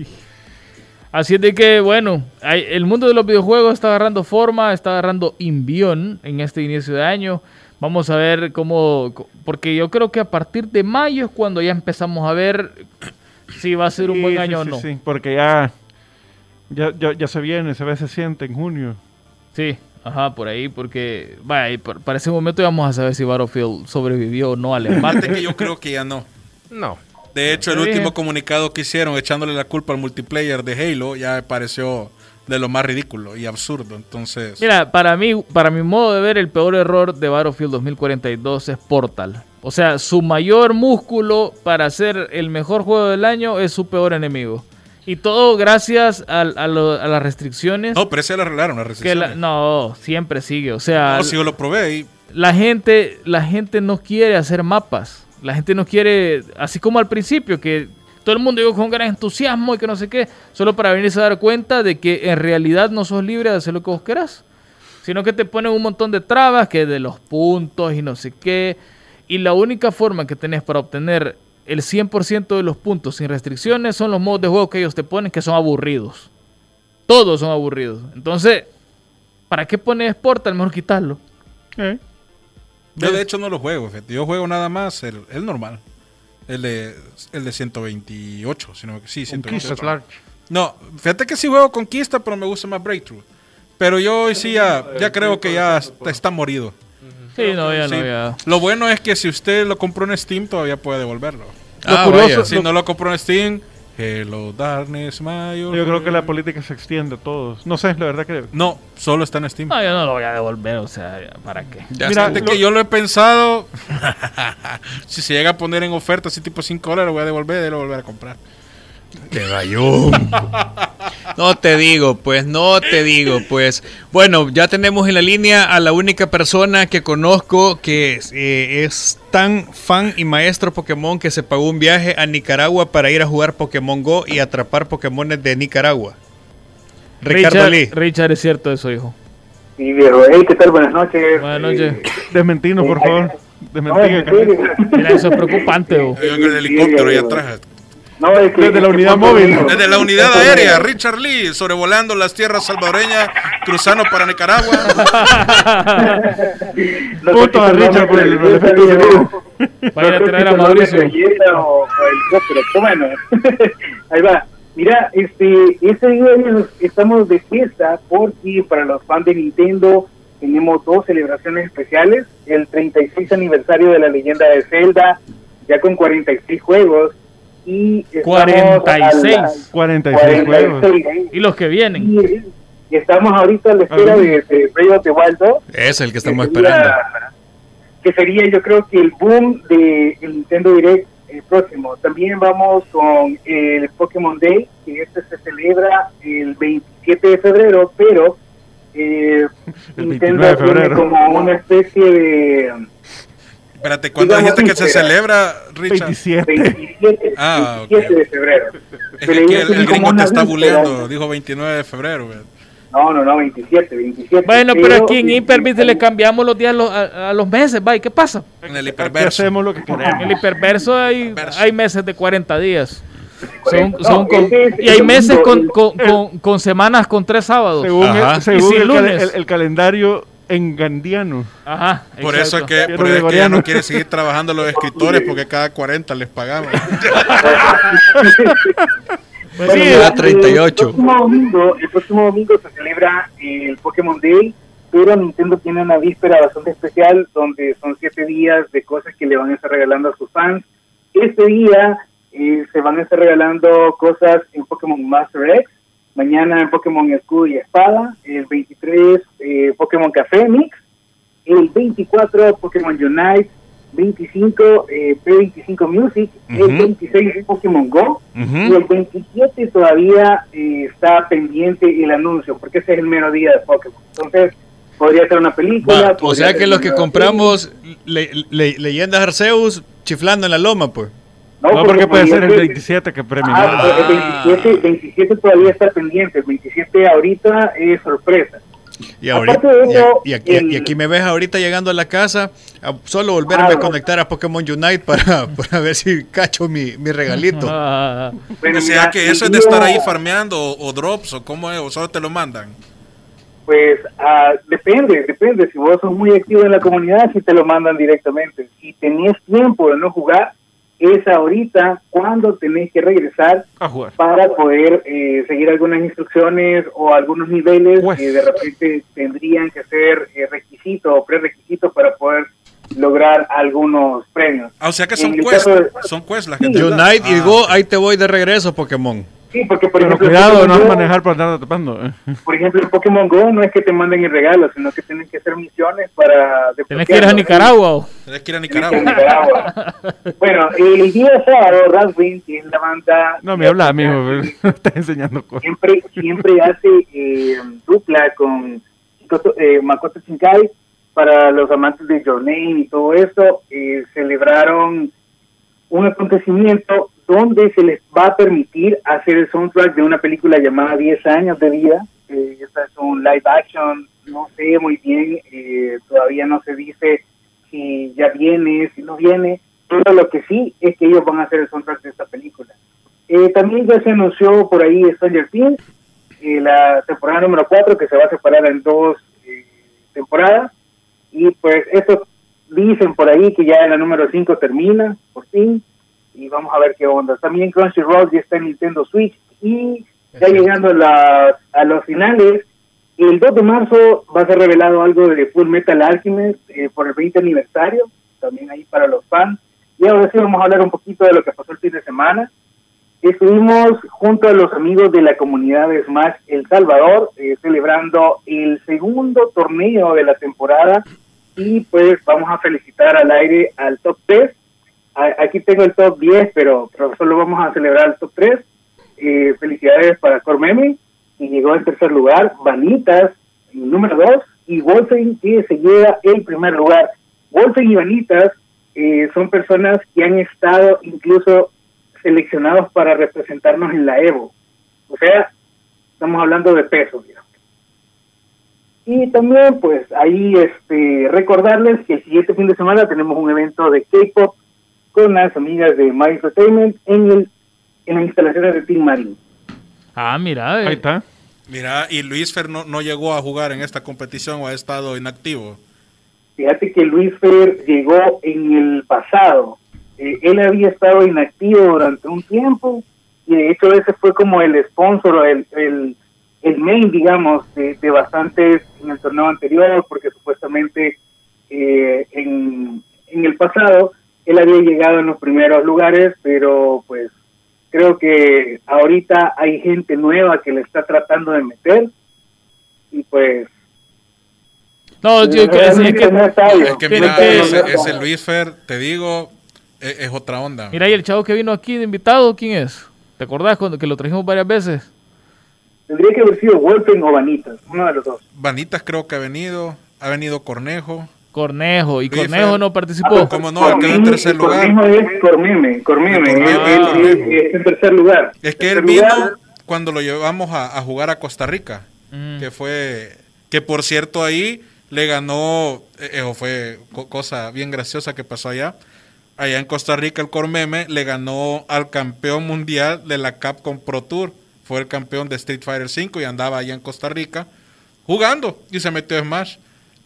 Así es de que, bueno, hay- el mundo de los videojuegos está agarrando forma, está agarrando invión en este inicio de año. Vamos a ver cómo, porque yo creo que a partir de mayo es cuando ya empezamos a ver si va a ser un Sí, buen sí, año sí, o no. Sí, porque ya, ya, ya, ya se viene, se ve, se siente en junio. Sí, ajá, por ahí, porque, vaya, y por- para ese momento ya vamos a saber si Battlefield sobrevivió o no al embate. que yo creo que ya no. No. De hecho, el último comunicado que hicieron echándole la culpa al multiplayer de Halo ya me pareció de lo más ridículo y absurdo. Entonces, Mira, para mí, para mi modo de ver, el peor error de Battlefield 2042 es Portal. O sea, su mayor músculo para ser el mejor juego del año es su peor enemigo. Y todo gracias a, lo- a las restricciones. no, pero ese lo arreglaron, la que recesión. la- no, siempre sigue. O sea, No, si yo lo probé y la gente, la gente no quiere hacer mapas. La gente no quiere, así como al principio, que todo el mundo llegó con gran entusiasmo y que no sé qué, solo para venirse a dar cuenta de que en realidad no sos libre de hacer lo que vos querás. Sino que te ponen un montón de trabas, que de los puntos y no sé qué. Y la única forma que tenés para obtener el 100% de los puntos sin restricciones son los modos de juego que ellos te ponen, que son aburridos. Todos son aburridos. Entonces, ¿para qué pones Portal? Mejor quitarlo. Eh, yo de hecho no lo juego. fíjate. Yo juego nada más el, el normal. El de, el de 128, sino que sí, 128. Conquista, Large. No, fíjate que sí juego Conquista, pero me gusta más Breakthrough. Pero yo hoy sí ya, ya creo que ya está, está morido. Sí, no, ya Sí. no, ya. Lo bueno es que si usted lo compró en Steam, todavía puede devolverlo. Ah, curioso- vaya. Si no lo compró en Steam, Hello, darkness, old Yo creo que la política se extiende a todos. No sé, la verdad que... No, solo está en Steam. No, yo no lo voy a devolver, o sea, ¿para qué? Ya Mira. Fíjate que yo lo he pensado. si se llega a poner en oferta así tipo 5 dólares, lo voy a devolver y lo voy a volver a comprar. Te vayó. No te digo, pues, no te digo, pues. Bueno, ya tenemos en la línea a la única persona que conozco que eh, es tan fan y maestro Pokémon que se pagó un viaje a Nicaragua para ir a jugar Pokémon Go y atrapar Pokémones de Nicaragua. Ricardo Richard, Lee. Richard, es cierto eso, hijo. Sí, viejo. Hey, ¿qué tal? Buenas noches. Buenas noches. Eh, Desmentinos, por favor. no, Desmentir. en serio. Mira, eso es preocupante. Yo en el helicóptero ahí atrás. No, es que- Desde la es que unidad móvil. Desde la unidad aérea, Richard Lee, sobrevolando las tierras salvadoreñas, cruzando para Nicaragua. Punto a Richard por el-. Vayan a traer a Mauricio. o, o bueno. Ahí va. Mira, este, este día estamos de fiesta porque para los fans de Nintendo tenemos dos celebraciones especiales. El 36 aniversario de la leyenda de Zelda, ya con 46 juegos. Y estamos a la- 46. 46 juegos. 46. Y los que vienen. Y, y estamos ahorita a la espera de, de of the Wild 2, Es el que estamos que sería- esperando. Que sería, yo creo que el boom de el Nintendo Direct el próximo. También vamos con el Pokémon Day, que este se celebra el 27 de febrero, pero eh, El Nintendo 29 de tiene febrero. como una especie de Espérate, ¿cuándo Digamos, dijiste que se celebra, Richard? 27. 27, Ah, ok. 27 de febrero. Es que aquí el, el gringo te está buleando. Dijo 29 de febrero. güey. No, no, no, 27, 27. Bueno, pero aquí en Hyperbit le cambiamos los días a los, a, a los meses, ¿va? ¿Y qué pasa? En el Aquí hiperverso. hacemos lo que En el queremos. hiperverso hay, hay meses de 40 días. Son, No, son con- ese es y hay meses con, el- con, con- con semanas con tres sábados. Según, el, según Y sin el, cal- lunes. el- el calendario engandiano. Ajá. Por eso es que, por eso es que ya gregoriano. no quiere seguir trabajando los escritores porque cada 40 les pagamos. Pues sí, Ya el 38. próximo domingo, el próximo domingo se celebra el Pokémon Day, pero Nintendo tiene una víspera bastante especial donde son siete días de cosas que le van a estar regalando a sus fans. Este día eh, se van a estar regalando cosas en Pokémon Master X, mañana en Pokémon Escudo y Espada, el 23 eh, Pokémon Café Mix, el 24 Pokémon Unite, 25 eh, P25 Music, el Ujú. 26 Pokémon Go, y el 27 todavía eh, está pendiente el anuncio, porque ese es el mero día de Pokémon. Entonces, podría ser una película. Va, o sea que los que compramos le- le- leyendas Arceus chiflando en la loma, pues. No, porque puede ser el ese- 27 que premia. Ah, el 27, 27 todavía está pendiente. El 27 ahorita es sorpresa. Y, ahorita, Aparte de eso, y, aquí, el- y aquí me ves ahorita llegando a la casa, a solo volverme Ah, a bueno. conectar a Pokémon Unite para, para ver si cacho mi, mi regalito. Ah, Bueno, O sea mira, que eso es de estar ahí farmeando o, o drops o cómo es, o solo te lo mandan. Pues ah, depende, depende. Si vos sos muy activo en la comunidad, si te lo mandan directamente. Si tenés tiempo de no jugar, es ahorita cuando tenés que regresar A jugar. para poder eh, seguir algunas instrucciones o algunos niveles Pues. que de repente tendrían que ser eh, requisitos o prerequisitos para poder lograr algunos premios. Ah, o sea que son quests, de- son quests las que Sí. te dan. Unite y Ah. Go, ahí te voy de regreso, Pokémon. Sí, porque por Pero ejemplo, cuidado, no Go- manejar por andar tapando. eh. por ejemplo, en Pokémon Go no es que te manden el regalo, sino que tienen que hacer misiones para... Tenés que ir a Nicaragua. Tienes que ir a Nicaragua. Nicaragua. bueno, el día sábado, Raspberry, que es la banda... No me habla, amigo. pero me está enseñando cosas. siempre siempre hace eh, dupla con Makoto, eh, Makoto Shinkai para los amantes de Your Name y todo eso eh, celebraron un acontecimiento donde se les va a permitir hacer el soundtrack de una película llamada 10 años de vida esta es un live action no sé muy bien eh, todavía no se dice si ya viene si no viene pero lo que sí es que ellos van a hacer el soundtrack de esta película eh, también ya se anunció por ahí Stranger Things, eh, la temporada número 4, que se va a separar en dos eh, temporadas. Y pues eso dicen por ahí que ya la número 5 termina, por fin. Y vamos a ver qué onda. También Crunchyroll ya está en Nintendo Switch. Y ya llegando a, la- a los finales, el 2 de marzo va a ser revelado algo de Full Metal Alchemist eh, por el 20 aniversario, también ahí para los fans. Y ahora sí vamos a hablar un poquito de lo que pasó el fin de semana. Estuvimos junto a los amigos de la comunidad de Smash El Salvador eh, celebrando el segundo torneo de la temporada y pues vamos a felicitar al aire al top 3. Aquí tengo el top 10, pero, pero solo vamos a celebrar el top 3. Eh, felicidades para Cormeme, que llegó en tercer lugar, Vanitas, número 2, y Wolfen, que se lleva el primer lugar. Wolfen y Vanitas eh, son personas que han estado incluso seleccionados para representarnos en la Evo. O sea, estamos hablando de peso, digamos. Y también, pues, ahí este, recordarles que el siguiente fin de semana tenemos un evento de K-pop con las amigas de My Entertainment en, el, en las instalaciones de Team Marine. Ah, mira. eh, Ahí está. Mira, y Luis Fer no, no llegó a jugar en esta competición o ha estado inactivo. Fíjate que Luis Fer llegó en el pasado. Eh, él había estado inactivo durante un tiempo y de hecho ese fue como el sponsor, el, el, el main, digamos, de, de bastantes en el torneo anterior, porque supuestamente eh, en, en el pasado él había llegado en los primeros lugares, pero pues creo que ahorita hay gente nueva que le está tratando de meter y pues No, yo, que- es, es que, no. Es mira, que- ese, ese Luis Fer, te digo, es, es otra onda. mira, y el chavo que vino aquí de invitado, ¿quién es? ¿Te acordás cuando que lo trajimos varias veces? Tendría que haber sido Wolfen o Vanitas, uno de los dos. Vanitas creo que ha venido, ha venido Cornejo. Cornejo. Y Cornejo no Ah, participó. ¿Cómo no? Quedó en tercer lugar. Cornejo es él- él- él es en tercer lugar. Es que él vino lugar, cuando lo llevamos a, a jugar a Costa Rica, Mm. que fue, que por cierto ahí le ganó, eh, eso fue co- cosa bien graciosa que pasó allá. Allá en Costa Rica el Cormeme le ganó al campeón mundial de la Capcom Pro Tour. Fue el campeón de Street Fighter 5 y andaba allá en Costa Rica jugando y se metió en Smash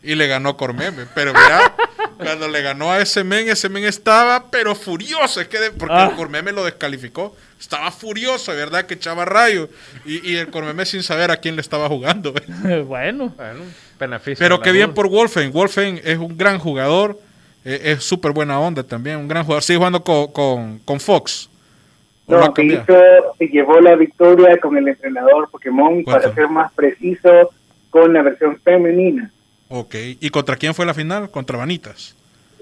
y le ganó a Cormeme. Pero mira, cuando le ganó a ese men, ese men estaba pero furioso, es que de- porque Ah. el Cormeme lo descalificó. Estaba furioso, de verdad, que echaba rayos. Y, y el Cormeme sin saber a quién le estaba jugando. bueno. Bueno, beneficio. Pero qué bien por Wolfen. Wolfen es un gran jugador. eh, es súper buena onda también. Un gran jugador. Sigue jugando con, con, con Fox. ¿O lo No, que hizo, se llevó la victoria con el entrenador Pokémon, ¿Cuánto? para ser más preciso, con la versión femenina. Ok. ¿Y contra quién fue la final? Contra Vanitas.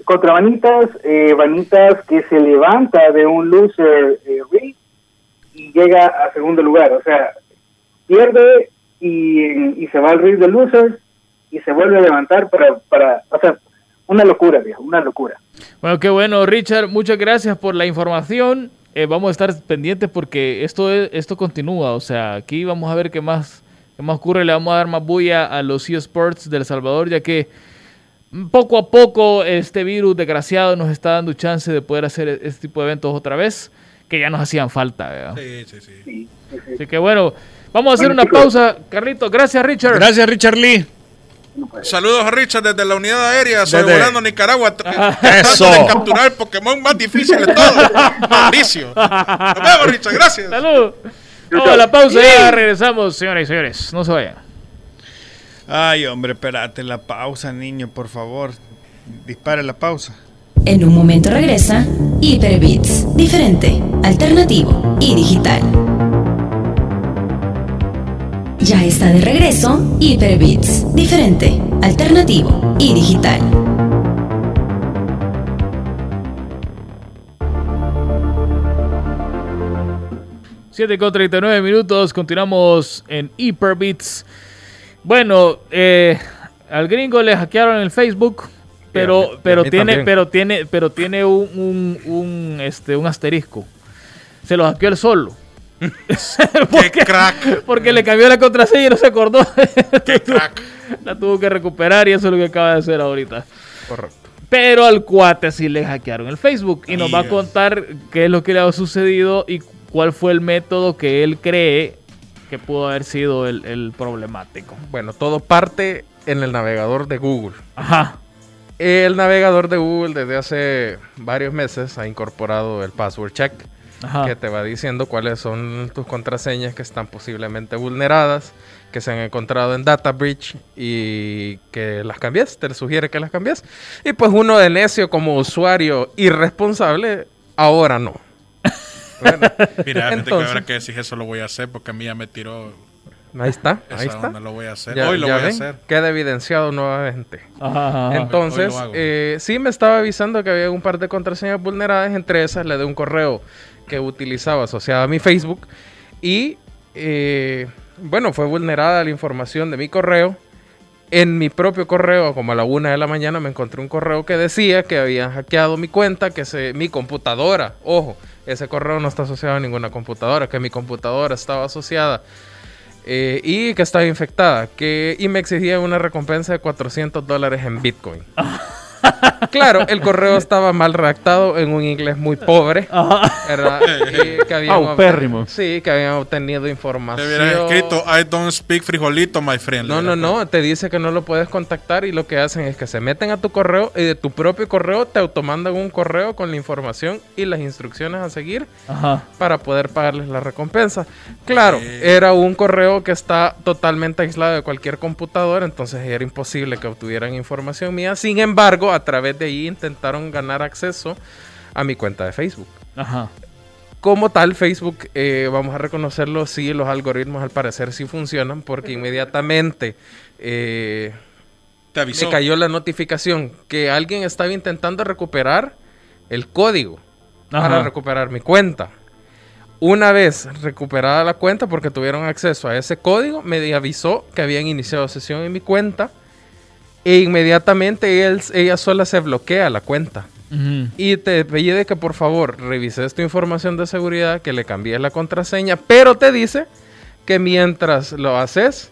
Contra Vanitas, eh, Vanitas que se levanta de un loser eh, y llega a segundo lugar. O sea, pierde y, y se va al rig de losers y se vuelve a levantar para, para o sea, una locura, viejo, una locura. Bueno, qué bueno, Richard. Muchas gracias por la información. Eh, vamos a estar pendientes porque esto es- esto continúa. O sea, aquí vamos a ver qué más, qué más ocurre. Le vamos a dar más bulla a los eSports de El Salvador, ya que poco a poco este virus desgraciado nos está dando chance de poder hacer e- este tipo de eventos otra vez, que ya nos hacían falta. ¿verdad? Sí, sí, sí. Sí, sí, sí. Así que bueno, vamos a hacer una pausa. Carlitos, gracias, Richard. Gracias, Richard Lee. Saludos a Richard desde la unidad aérea, sobrevolando Nicaragua, Eso. tratando de capturar el Pokémon más difícil de todos, Mauricio. Nos vemos, Richard, gracias. Salud. Vamos a la pausa, ya regresamos, señores y señores. No se vayan. Ay, hombre, espérate la pausa, niño, por favor. Dispare la pausa. En un momento regresa Hyperbits, diferente, alternativo y digital. Ya está de regreso Hyperbits, diferente, alternativo y digital. Siete con 39 minutos, continuamos en Hyperbits. Bueno, eh, al gringo le hackearon el Facebook, pero, pero tiene, también. pero tiene, pero tiene un, un, un, este, un asterisco. Se lo hackeó él solo. Qué crack, Porque le cambió la contraseña y no se acordó. qué crack. la tuvo que recuperar y eso es lo que acaba de hacer ahorita. Correcto. Pero al cuate sí le hackearon el Facebook y nos va a contar qué es lo que le ha sucedido y cuál fue el método que él cree que pudo haber sido el, el problemático. Bueno, todo parte en el navegador de Google. Ajá. El navegador de Google desde hace varios meses ha incorporado el password check Ajá. que te va diciendo cuáles son tus contraseñas que están posiblemente vulneradas, que se han encontrado en data breach y que las cambies, te sugiere que las cambies. Y pues uno de necio como usuario irresponsable, ahora no. Bueno, Mira, gente que Entonces- ahora que decís eso lo voy a hacer porque a mí ya me tiró ahí está, esa ahí está. onda, lo voy a hacer. Ya, Hoy lo voy a hacer. Queda evidenciado nuevamente. Ajá, ajá. Entonces, eh, sí me estaba avisando que había un par de contraseñas vulneradas, entre esas la de un correo que utilizaba asociada a mi Facebook. Y, eh, bueno, fue vulnerada la información de mi correo. En mi propio correo, como a la una de la mañana, me encontré un correo que decía que habían hackeado mi cuenta, que se, mi computadora, ojo, ese correo no está asociado a ninguna computadora, que mi computadora estaba asociada eh, y que estaba infectada, que, y me exigía una recompensa de 400 dólares en Bitcoin. claro, el correo estaba mal redactado en un inglés muy pobre. ¿verdad? Y que habían Sí, que habían obtenido Te información. hubieras escrito I don't speak frijolito, my friend. No, no, no, te dice que no lo puedes contactar y lo que hacen es que se meten a tu correo y de tu propio correo te automandan un correo con la información y las instrucciones a seguir Ajá. para poder pagarles la recompensa. Claro, Eh. era un correo que está totalmente aislado de cualquier computadora, entonces era imposible que obtuvieran información mía. Sin embargo, a través de ahí intentaron ganar acceso a mi cuenta de Facebook. Ajá. Como tal, Facebook, eh, vamos a reconocerlo, sí, los algoritmos al parecer sí funcionan, porque inmediatamente eh, Te avisó. me cayó la notificación que alguien estaba intentando recuperar el código para recuperar mi cuenta. Una vez recuperada la cuenta, porque tuvieron acceso a ese código, me avisó que habían iniciado sesión en mi cuenta e inmediatamente él- ella sola se bloquea la cuenta. Y te pide que por favor revises tu información de seguridad, que le cambies la contraseña, pero te dice que mientras lo haces,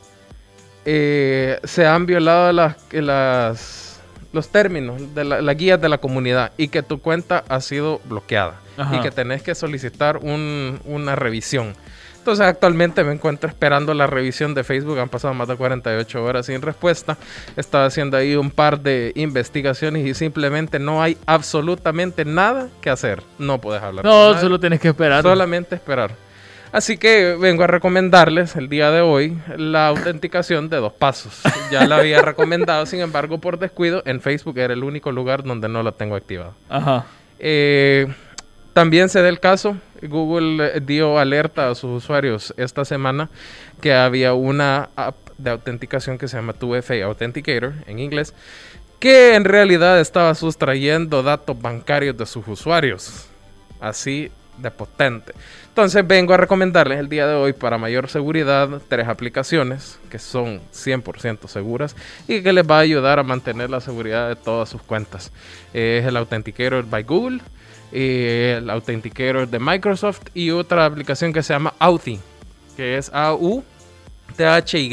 eh, se han violado las, las- los términos de la- las guías de la comunidad y que tu cuenta ha sido bloqueada Ajá. y que tenés que solicitar un- una revisión. Entonces actualmente me encuentro esperando la revisión de Facebook. Han pasado más de 48 horas sin respuesta. Estaba haciendo ahí un par de investigaciones y simplemente no hay absolutamente nada que hacer. No puedes hablar. con No, nadie. solo tienes que esperar. Solamente esperar. Así que vengo a recomendarles el día de hoy la autenticación de dos pasos. Ya la había recomendado, sin embargo, por descuido, en Facebook era el único lugar donde no la tengo activada. Ajá. Eh, también se da el caso, Google eh, dio alerta a sus usuarios esta semana que había una app de autenticación que se llama 2FA Authenticator en inglés, que en realidad estaba sustrayendo datos bancarios de sus usuarios. Así de potente. Entonces vengo a recomendarles el día de hoy para mayor seguridad tres aplicaciones que son 100% seguras y que les va a ayudar a mantener la seguridad de todas sus cuentas. Es el Authenticator by Google, eh, el Authenticator de Microsoft y otra aplicación que se llama Authy, que es A-U-T-H-Y.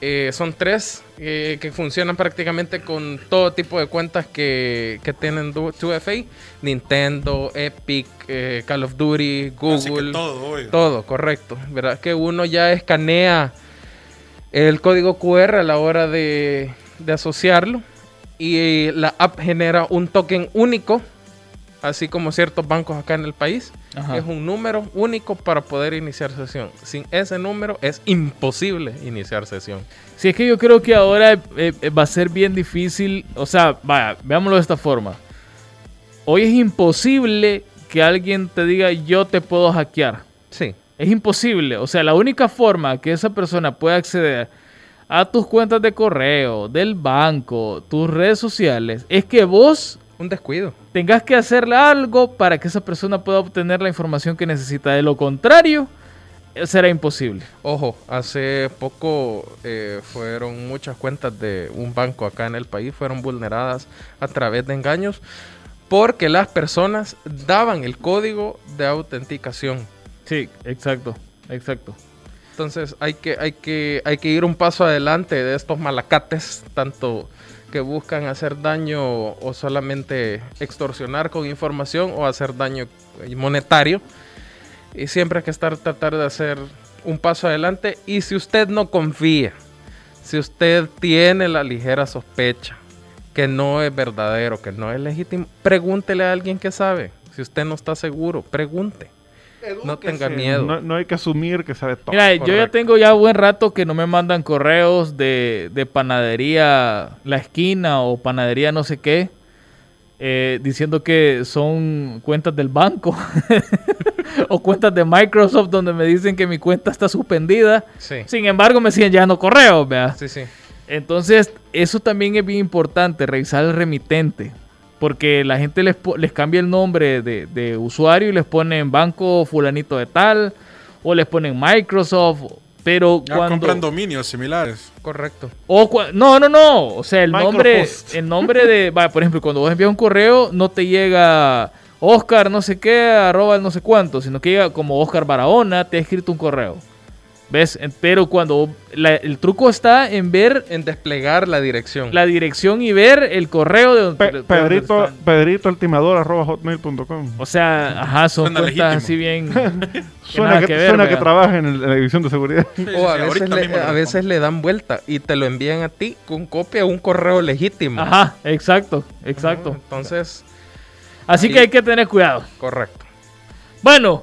Eh, son tres eh, que funcionan prácticamente con todo tipo de cuentas que, que tienen 2FA. Nintendo, Epic, eh, Call of Duty, Google. todo. Todo, correcto. ¿Verdad? Que uno ya escanea el código QR a la hora de, de asociarlo y la app genera un token único, así como ciertos bancos acá en el país. Ajá. Es un número único para poder iniciar sesión. Sin ese número es imposible iniciar sesión. Si es que yo creo que ahora eh, eh, va a ser bien difícil, o sea, vaya, veámoslo de esta forma. Hoy es imposible que alguien te diga yo te puedo hackear. Sí. Es imposible. O sea, la única forma que esa persona pueda acceder a tus cuentas de correo, del banco, tus redes sociales, es que vos Un descuido. tengas que hacerle algo para que esa persona pueda obtener la información que necesita. De lo contrario, será imposible. Ojo, hace poco eh, fueron muchas cuentas de un banco acá en el país fueron vulneradas a través de engaños porque las personas daban el código de autenticación. Sí, exacto, exacto. Entonces hay que, hay que, hay que ir un paso adelante de estos malacates, tanto que buscan hacer daño o solamente extorsionar con información o hacer daño monetario. Y siempre hay que estar tratar de hacer un paso adelante. Y si usted no confía, si usted tiene la ligera sospecha que no es verdadero, que no es legítimo, pregúntele a alguien que sabe. Si usted no está seguro, pregunte. No tenga miedo. No, no hay que asumir que sabe todo. Mira, yo ya tengo ya buen rato que no me mandan correos de, de panadería La Esquina o panadería no sé qué. eh, diciendo que son cuentas del banco o cuentas de Microsoft donde me dicen que mi cuenta está suspendida. Sí. Sin embargo, me siguen llegando correos, vea. Sí, sí. Entonces, eso también es bien importante, revisar el remitente. Porque la gente les, po- les cambia el nombre de, de usuario y les ponen banco fulanito de tal, o les ponen Microsoft, pero Ya cuando... compran dominios similares. Correcto. O cua- no, no, no. O sea, el nombre, el nombre de, vaya, por ejemplo, cuando vos envías un correo, no te llega Oscar no sé qué, arroba no sé cuánto, sino que llega como Oscar Barahona, te ha escrito un correo. ¿Ves? Pero cuando la- el truco está en ver En desplegar la dirección. la dirección y ver el correo de donde, Pe- Pedrito. Pedrito Altimador arroba hotmail.com. O sea, ajá, son Suena cuentas legítimo. así bien. Suena, que, que ver, suena que trabaja en, el- en la división de seguridad. Sí, sí, o a sí, veces, le, a veces le dan vuelta y te lo envían a ti con copia de un correo legítimo. Ajá, exacto, exacto. Entonces, Así Sí. que hay que tener cuidado. correcto. Bueno,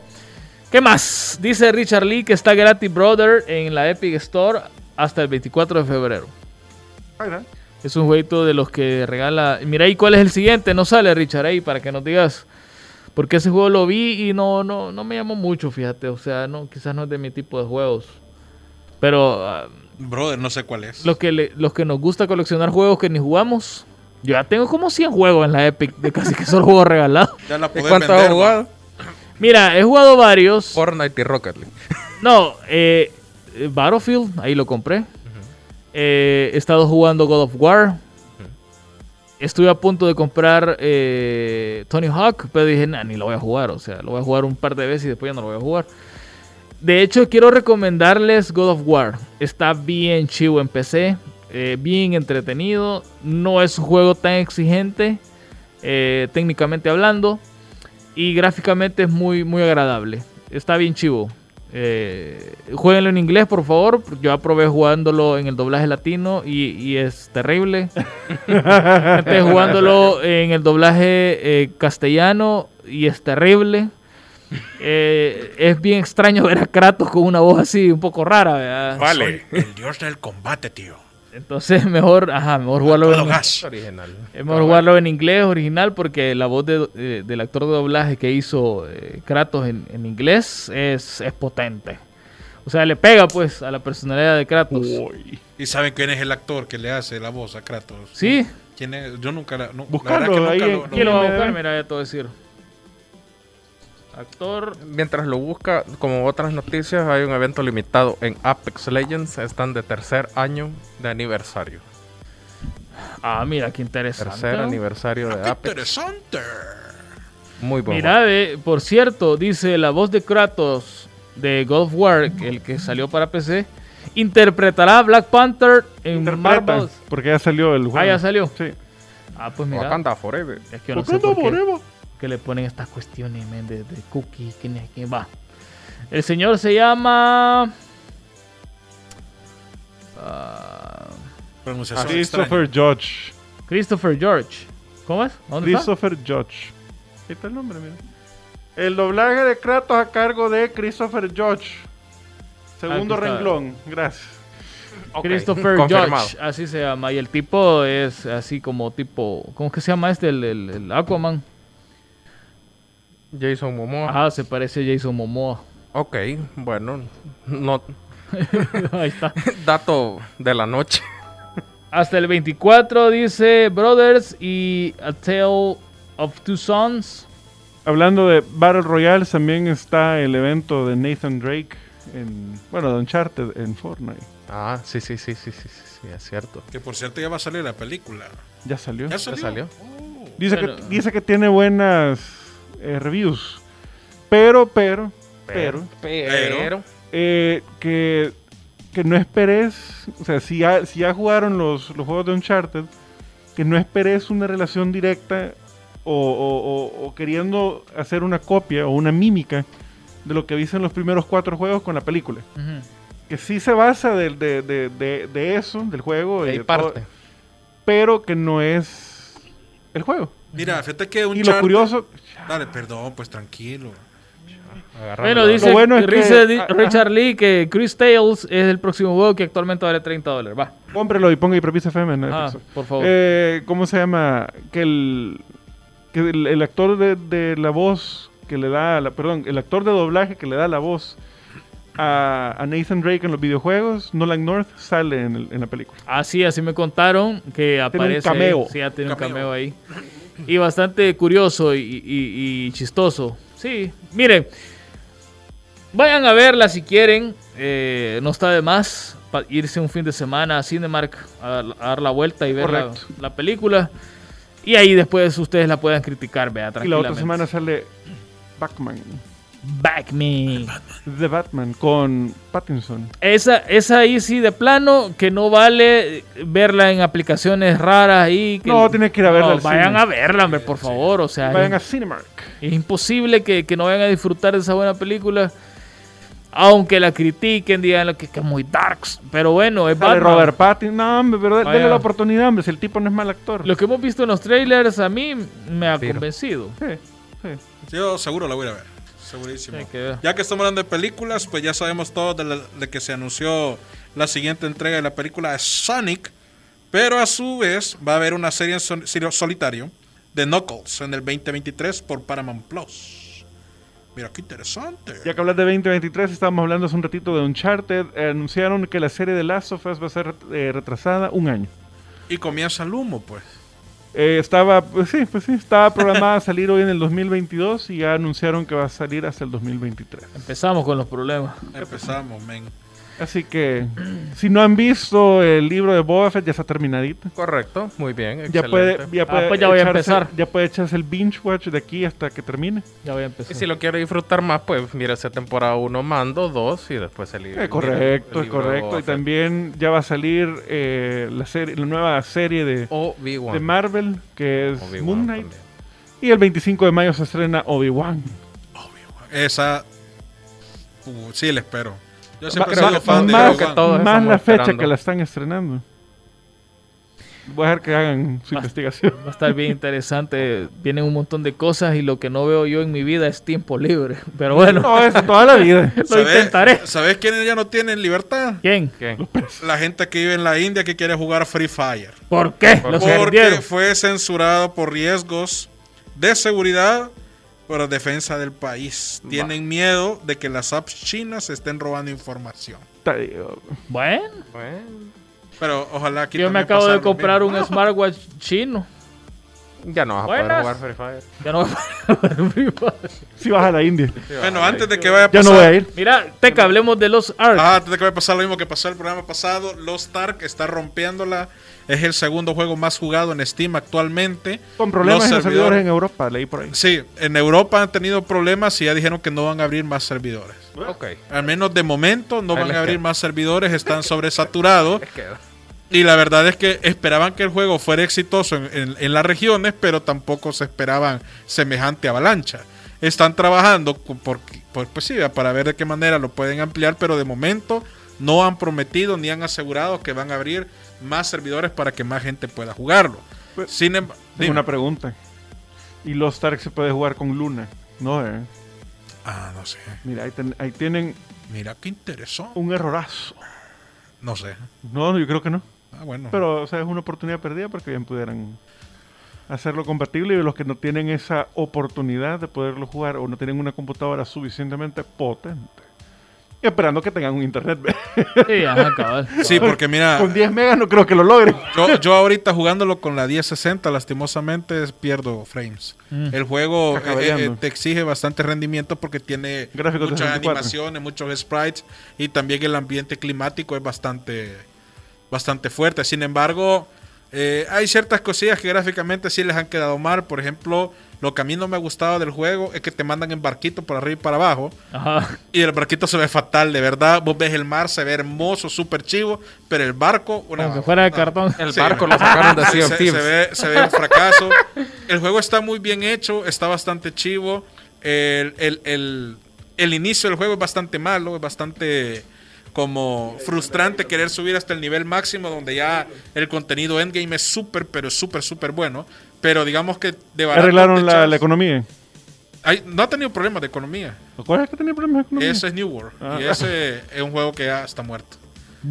¿qué más? Dice Richard Lee que está gratis Brother en la Epic Store hasta el 24 de febrero. Es un jueguito de los que regala. Mira ahí cuál es el siguiente. No sale Richard ahí para que nos digas. Porque ese juego lo vi y no, no, no me llamó mucho, fíjate. O sea, no, quizás no es de mi tipo de juegos. Pero ah, Brother, no sé cuál es. los, que le- los que nos gusta coleccionar juegos que ni jugamos. Yo ya tengo como 100 juegos en la Epic de casi que solo juegos regalados. Ya la ¿Y podés cuánto vender, has jugado? Mira, he jugado varios. Fortnite y Rocket League. No, eh, Battlefield, ahí lo compré. Eh, he estado jugando God of War. Estuve a punto de comprar eh, Tony Hawk, pero dije, nah, ni lo voy a jugar. O sea, lo voy a jugar un par de veces y después ya no lo voy a jugar. De hecho, quiero recomendarles God of War. Está bien chivo en PC, eh, bien entretenido. No es un juego tan exigente, eh, técnicamente hablando. Y gráficamente es muy, muy agradable. Está bien chivo. Eh, jueguenlo en inglés, por favor. Yo aprobé jugándolo en el doblaje latino y, y es terrible. Empecé jugándolo en el doblaje eh, castellano y es terrible. Eh, es bien extraño ver a Kratos con una voz así un poco rara, ¿verdad? Vale. el dios del combate, tío. Entonces mejor, ajá, mejor jugarlo en, gas. Original. es mejor jugarlo en inglés original porque la voz de- de- del actor de doblaje que hizo eh, Kratos en, en inglés es, es potente. O sea, le pega pues a la personalidad de Kratos. ¿Y saben quién es el actor que le hace la voz a Kratos? Sí, ¿Quién es? Yo nunca la. No, Buscalo la que ahí nunca lo- ¿quién lo va a buscar? Mira, ya te voy a decir. Actor. Mientras lo busca, como otras noticias, hay un evento limitado en Apex Legends. Están de tercer año de aniversario. Ah, mira, qué interesante. Tercer aniversario de ¡Qué Apex. interesante! Muy bueno. Mira, por cierto, dice la voz de Kratos de God of War, que el que salió para PC, interpretará a Black Panther en Interpreta, Marvel. porque ya salió el juego. Ah, ya salió. Sí. Ah, pues mira. Wakanda Forever. Es que yo no sé por qué forever. Que le ponen estas cuestiones de, de cookies. ¿Quién es? ¿Quién va? El señor se llama. Pronunciación Christopher extraña. Judge. Christopher George. ¿Cómo es? ¿Dónde está? Christopher Judge. Ahí está el nombre, mira. El doblaje de Kratos a cargo de Christopher Judge. Segundo renglón. Gracias. Christopher. Judge, así se llama. Y el tipo es así como tipo. ¿Cómo es que se llama este? El, el- el Aquaman. Jason Momoa. Ajá, se parece a Jason Momoa. Ok, bueno. No, Ahí está. dato de la noche. Hasta el 24 dice Brothers y A Tale of Two Sons. Hablando de Battle Royale, también está el evento de Nathan Drake en, bueno, de Uncharted en Fortnite. Ah, sí, sí, sí, sí, sí, sí, sí, es cierto. Que por cierto ya va a salir la película. Ya salió. ¿Ya ¿Ya salió? Oh. Dice, que, dice que tiene buenas eh, reviews. Pero, pero, pero, Pero. eh, que, que no esperes, o sea, si ya, si ya jugaron los, los juegos de Uncharted, que no esperes una relación directa o, o- o- o queriendo hacer una copia o una mímica de lo que viste en los primeros cuatro juegos con la película. Que sí se basa de, de- de- de eso, del juego, de y ahí de todo, parte. pero que no es el juego. Mira, fíjate que un Y lo curioso, Dale, perdón, pues tranquilo. Bueno, dice bueno es que- dice di- ah, Richard Lee que Chris Tales es el próximo juego que actualmente vale 30 dólares. Va, cómprelo y ponga Hyperpix FM en Ajá, Epic. por favor. Eh, ¿Cómo se llama? Que el que el, el actor de, de la voz que le da, la, perdón, el actor de doblaje que le da la voz a, a Nathan Drake en los videojuegos, Nolan North, sale en, el- en la película. Así, así me contaron que aparece. cameo. ahí. Sí, ya tiene un Cameo. cameo ahí. Y bastante curioso y, y- y chistoso. Sí, miren. Vayan a verla si quieren. eh, no está de más irse un fin de semana a Cinemark a, a dar la vuelta y ver la, película. Y ahí después ustedes la puedan criticar, vea, Y la tranquilamente. otra semana sale Batman, Batman. The Batman, con Pattinson. Esa, esa ahí sí de plano que no vale verla en aplicaciones raras ahí. Que No, tiene que ir a verla No, al vayan cine. a verla, hombre, por favor. O sea, Vayan a es, Cinemark. es imposible que, que no vayan a disfrutar de esa buena película. Aunque la critiquen, digan lo que, que es muy darks. Pero bueno, es Batman. Robert Pattinson. No, hombre, pero Vaya. denle la oportunidad, hombre. Si el tipo no es mal actor. Lo que hemos visto en los trailers a mí me ha Tiro. convencido. Sí, sí. Yo seguro la voy a ver. Segurísimo. Que- Ya que estamos hablando de películas, pues ya sabemos todos de, la- de que se anunció la siguiente entrega de la película Sonic. Pero a su vez va a haber una serie en sol- solitario de Knuckles en el 2023 por Paramount Plus. Mira, qué interesante. Ya que hablas de 2023, estábamos hablando hace un ratito de Uncharted. Eh, anunciaron que la serie de Last of Us va a ser eh, retrasada un año. Y comienza el humo, pues. Eh, estaba, pues sí, pues sí, estaba programada a salir hoy en el 2022 y ya anunciaron que va a salir hasta el 2023. Empezamos con los problemas. Empezamos, men. Así que, si no han visto el libro de Boba Fett, ya está terminadito. Correcto, muy bien, Ya puede, ya puede, Ah, pues ya voy a echarse- empezar. Ya puede echarse el binge watch de aquí hasta que termine. Ya voy a Y empezar. si lo quiere disfrutar más, pues mira esa temporada 1 mando, 2 y después el libro. Eh, correcto, el es libro correcto. Y también ya va a salir eh, la, serie, la nueva serie de, Obi-Wan. de Marvel, que es Obi-Wan Moon Knight. también. Y el 25 de mayo se estrena Obi-Wan. Esa. uh, sí, la espero. Yo siempre he sido fan de más. Todos más la fecha esperando. que la están estrenando. Voy a dejar que hagan su investigación. Va a estar bien interesante. Vienen un montón de cosas y lo que no veo yo en mi vida es tiempo libre. Pero bueno, No, es toda la vida. lo ¿Sabes- intentaré. ¿Sabes quiénes ya no tienen libertad? ¿Quién? ¿Qué? La gente que vive en la India que quiere jugar Free Fire. ¿Por qué? Porque perdieron. fue censurado por riesgos de seguridad por defensa del país. Tienen miedo de que las apps chinas estén robando información. Bueno, Bueno, Pero ojalá aquí yo me acabo de comprar un smartwatch chino. Ya no vas a poder jugar Free Fire. Ya no voy a poder Free Fire. Si vas a la India. Bueno, antes de que vaya a Ya pasar... no voy a ir. Mira, Teca, hablemos de los Ark. Ah, antes de que vaya a pasar lo mismo que pasó el programa pasado, Lost Ark está rompiéndola. Es el segundo juego más jugado en Steam actualmente. Con problemas Los en los servidores servidores- en Europa, leí por ahí. Sí, en Europa han tenido problemas y ya dijeron que no van a abrir más servidores. Ok. Al menos de momento no Ahí van a abrir queda. más servidores, están sobresaturados. Y la verdad es que esperaban que el juego fuera exitoso en, en- en las regiones, pero tampoco se esperaban semejante avalancha. Están trabajando cu- por, por- pues sí, para ver de qué manera lo pueden ampliar, pero de momento no han prometido ni han asegurado que van a abrir más servidores para que más gente pueda jugarlo. Pues, Sin em- Tengo una pregunta. ¿Y los Stark se puede jugar con Luna? No, eh. Ah, no sé. Mira, ahí, ten- ahí tienen Mira qué interesante. un errorazo. No sé. No, yo creo que no. Ah, bueno. Pero, o sea, es una oportunidad perdida porque bien pudieran hacerlo compatible y los que no tienen esa oportunidad de poderlo jugar o no tienen una computadora suficientemente potente. Y esperando que tengan un internet. Sí, ajá, cabal. sí, porque mira, Con 10 megas no creo que lo logren. yo, yo ahorita jugándolo con la 1060, lastimosamente pierdo frames. Mm. El juego eh, eh, te exige bastante rendimiento porque tiene Gráficos muchas 64. animaciones, muchos sprites y también el ambiente climático es bastante, bastante fuerte. Sin embargo, eh, hay ciertas cosillas que gráficamente sí les han quedado mal. Por ejemplo, lo que a mí no me ha gustado del juego es que te mandan en barquito por arriba y para abajo. Ajá. Y el barquito se ve fatal, de verdad. Vos ves el mar, se ve hermoso, súper chivo, pero el barco... Una, Como que fuera de no. cartón. el Sí. barco lo sacaron de Se, Sea of se- Thieves. se ve, se ve un fracaso. El juego está muy bien hecho, está bastante chivo. El, el- el- el inicio del juego es bastante malo, es bastante como frustrante querer subir hasta el nivel máximo donde ya el contenido endgame es súper, pero súper, súper bueno. Pero digamos que de barato Arreglaron la, economía. Hay- no ha tenido problemas de economía. ¿Cuál es que tenía problemas de economía? Ese es New World. Ah. Y ese es un juego que ya está muerto.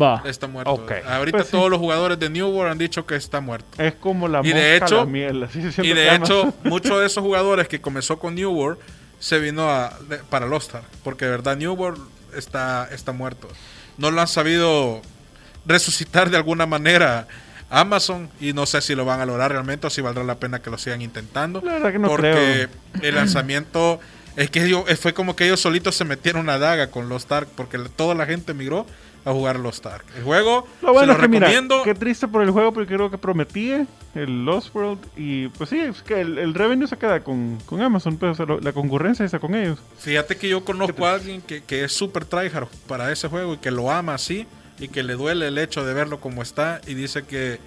Va. Está muerto. Ahorita Pues sí. todos los jugadores de New World han dicho que está muerto. Es como la Y de mosca hecho- la miel. así se siente Y de hecho, muchos de esos jugadores que comenzó con New World se vino a, de- para Lost Ark. Porque de verdad New World está, está muerto. No lo han sabido resucitar de alguna manera Amazon. Y no sé si lo van a lograr realmente o si valdrá la pena que lo sigan intentando. La verdad que no porque creo. el lanzamiento es que ellos- fue como que ellos solitos se metieron una daga con Lost Ark. Porque toda la gente migró a jugar Lost Ark. El juego Lo bueno se lo es que mira, recomiendo. qué triste por el juego porque creo que prometía el Lost World y pues sí, es que el, el revenue se queda con, con Amazon, pues o sea, lo- la concurrencia está con ellos. Fíjate que yo conozco a alguien que, que es súper tryhard para ese juego y que lo ama así y que le duele el hecho de verlo como está y dice que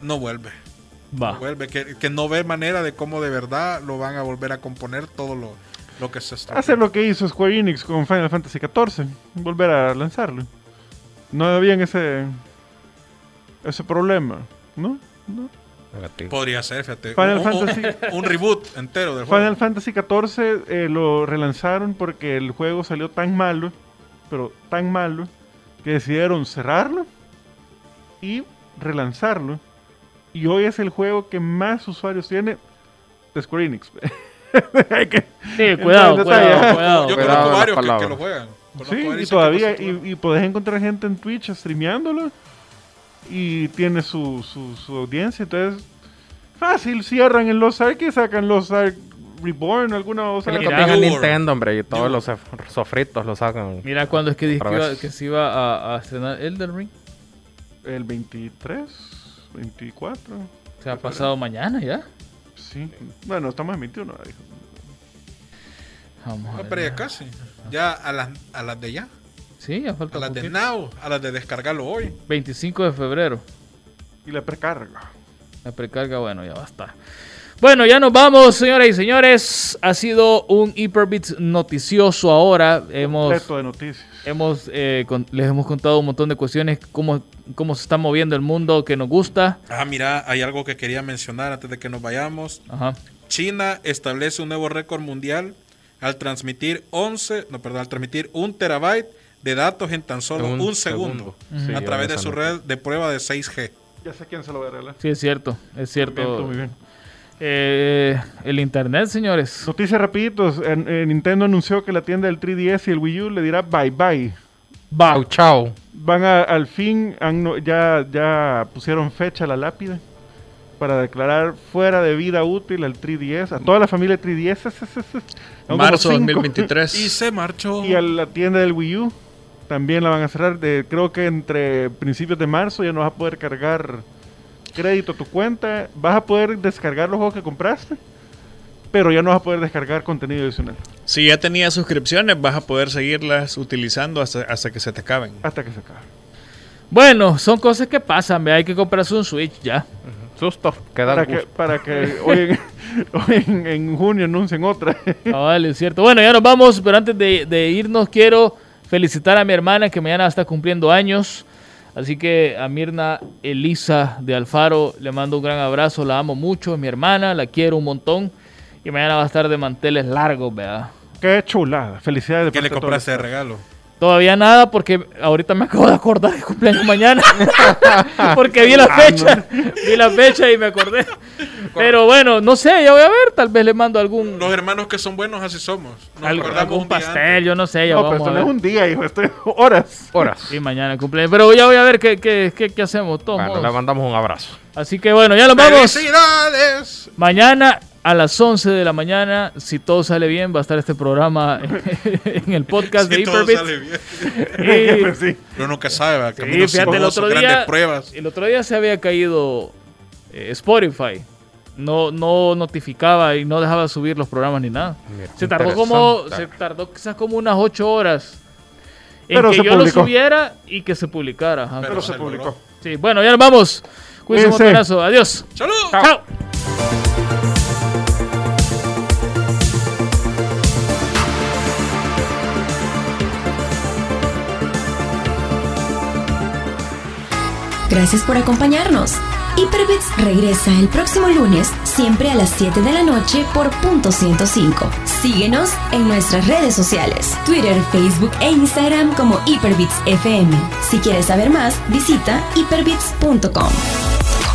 no vuelve. Va. No vuelve, que, que no ve manera de cómo de verdad lo van a volver a componer todo lo, lo que se está. Hacer lo que hizo Square Enix con Final Fantasy XIV, volver a lanzarlo. No había ese ese problema, ¿no? ¿No? Negativo. Podría ser, fíjate. Final un, Fantasy- un reboot entero del Final juego. Fantasy XIV eh, lo relanzaron porque el juego salió tan malo, pero tan malo, que decidieron cerrarlo y relanzarlo. Y hoy es el juego que más usuarios tiene de Square Enix. Hay que- Sí, cuidado, cuidado, cuidado. Yo conozco varios que, lo juegan. Sí, y todavía, y, y podés encontrar gente en Twitch streameándolo y tiene su, su, su audiencia. Entonces, fácil, cierran en los Ark y sacan los Ark Reborn, alguna Que cosa. le Mira, copien a Nintendo, hombre, y todos los sof- sofritos lo sacan. Mira cuando es que, vez. que se iba a, a estrenar Elden Ring. El 23, 24. Se ha pasado mañana ya. Sí. Bueno, estamos en 21. dijo. Vamos a pero ya casi. Ya a las, a las de ya. Sí, ya falta A las de poquito. now. A las de descargarlo hoy. 25 de febrero. Y la precarga. La precarga, bueno, ya va a estar. Bueno, ya nos vamos, señoras y señores. Ha sido un Hyperbits noticioso ahora. Hemos, Completo de noticias. hemos eh, con- les hemos contado un montón de cuestiones, cómo, cómo se está moviendo el mundo que nos gusta. Ah, mira, hay algo que quería mencionar antes de que nos vayamos. Ajá. China establece un nuevo récord mundial al transmitir 11, no, perdón, al transmitir un terabyte de datos en tan solo En un, segundo, Sí, a través de su nota. red de prueba de 6G. Ya sé quién se lo va a regalar. Sí, es cierto, es cierto. Muy bien, muy bien. Eh, el internet, señores. Noticias rapiditos. En- en Nintendo anunció que la tienda del 3DS y el Wii U le dirá bye bye. Chau, chau. Van a- al fin, han ya, ya pusieron fecha a la lápida para declarar fuera de vida útil al 3DS, a toda la familia 3DS. Marzo cinco. 2023. Y se marchó. Y a la tienda del Wii U también la van a cerrar. De, creo que entre principios de marzo ya no vas a poder cargar crédito a tu cuenta. Vas a poder descargar los juegos que compraste, pero ya no vas a poder descargar contenido adicional Si ya tenías suscripciones, vas a poder seguirlas utilizando hasta, hasta que se te acaben. hasta que se acabe. Bueno, son cosas que pasan, ve, hay que comprarse un Switch ya. Susto, que da Para que, para que hoy, en, hoy en, en junio anuncien otra. Ah, vale, es cierto. Bueno, ya nos vamos, pero antes de, de irnos quiero felicitar a mi hermana que mañana está cumpliendo años. Así que a Mirna Elisa de Alfaro le mando un gran abrazo, la amo mucho, es mi hermana, la quiero un montón. Y mañana va a estar de manteles largos, vea. Qué chulada. Felicidades. de ¿Qué le compraste de regalo? Todavía nada porque ahorita me acabo de acordar que cumpleaños mañana. porque vi la Ah, fecha. Vi la fecha y me acordé. Pero bueno, no sé, ya voy a ver. Tal vez le mando algún, Los hermanos que son buenos así somos. Nos algo- acordamos algún pastel, yo no sé. Ya No, pero esto no es un día, hijo. Esto es horas. Horas. Sí, mañana cumpleaños. Pero ya voy a ver qué, qué, qué, qué hacemos. todos Bueno, modos. le mandamos un abrazo. Así que bueno, ya nos vamos. ¡Felicidades! Mañana a las 11 de la mañana, si todo sale bien, va a estar este programa en el podcast Si de todo Hyperbits. sale bien. Y- Pues sí. Pero nunca sabe. Sí, fíjate, el otro grandes día, pruebas. el otro día se había caído eh, Spotify. No, no notificaba y no dejaba subir los programas ni nada. Mira, Se tardó como, se tardó quizás como unas 8 horas en Pero que yo publicó. lo subiera y que se publicara. Ajá. Pero Pero se publicó. Sí, bueno, ya nos vamos. Cuídense un. Adiós. ¡Salud! Chao. Gracias por acompañarnos. Hyperbits regresa el próximo lunes, siempre a las 7 de la noche por punto 105. Síguenos en nuestras redes sociales, Twitter, Facebook e Instagram como Hyperbits FM. Si quieres saber más, visita hyperbits.com.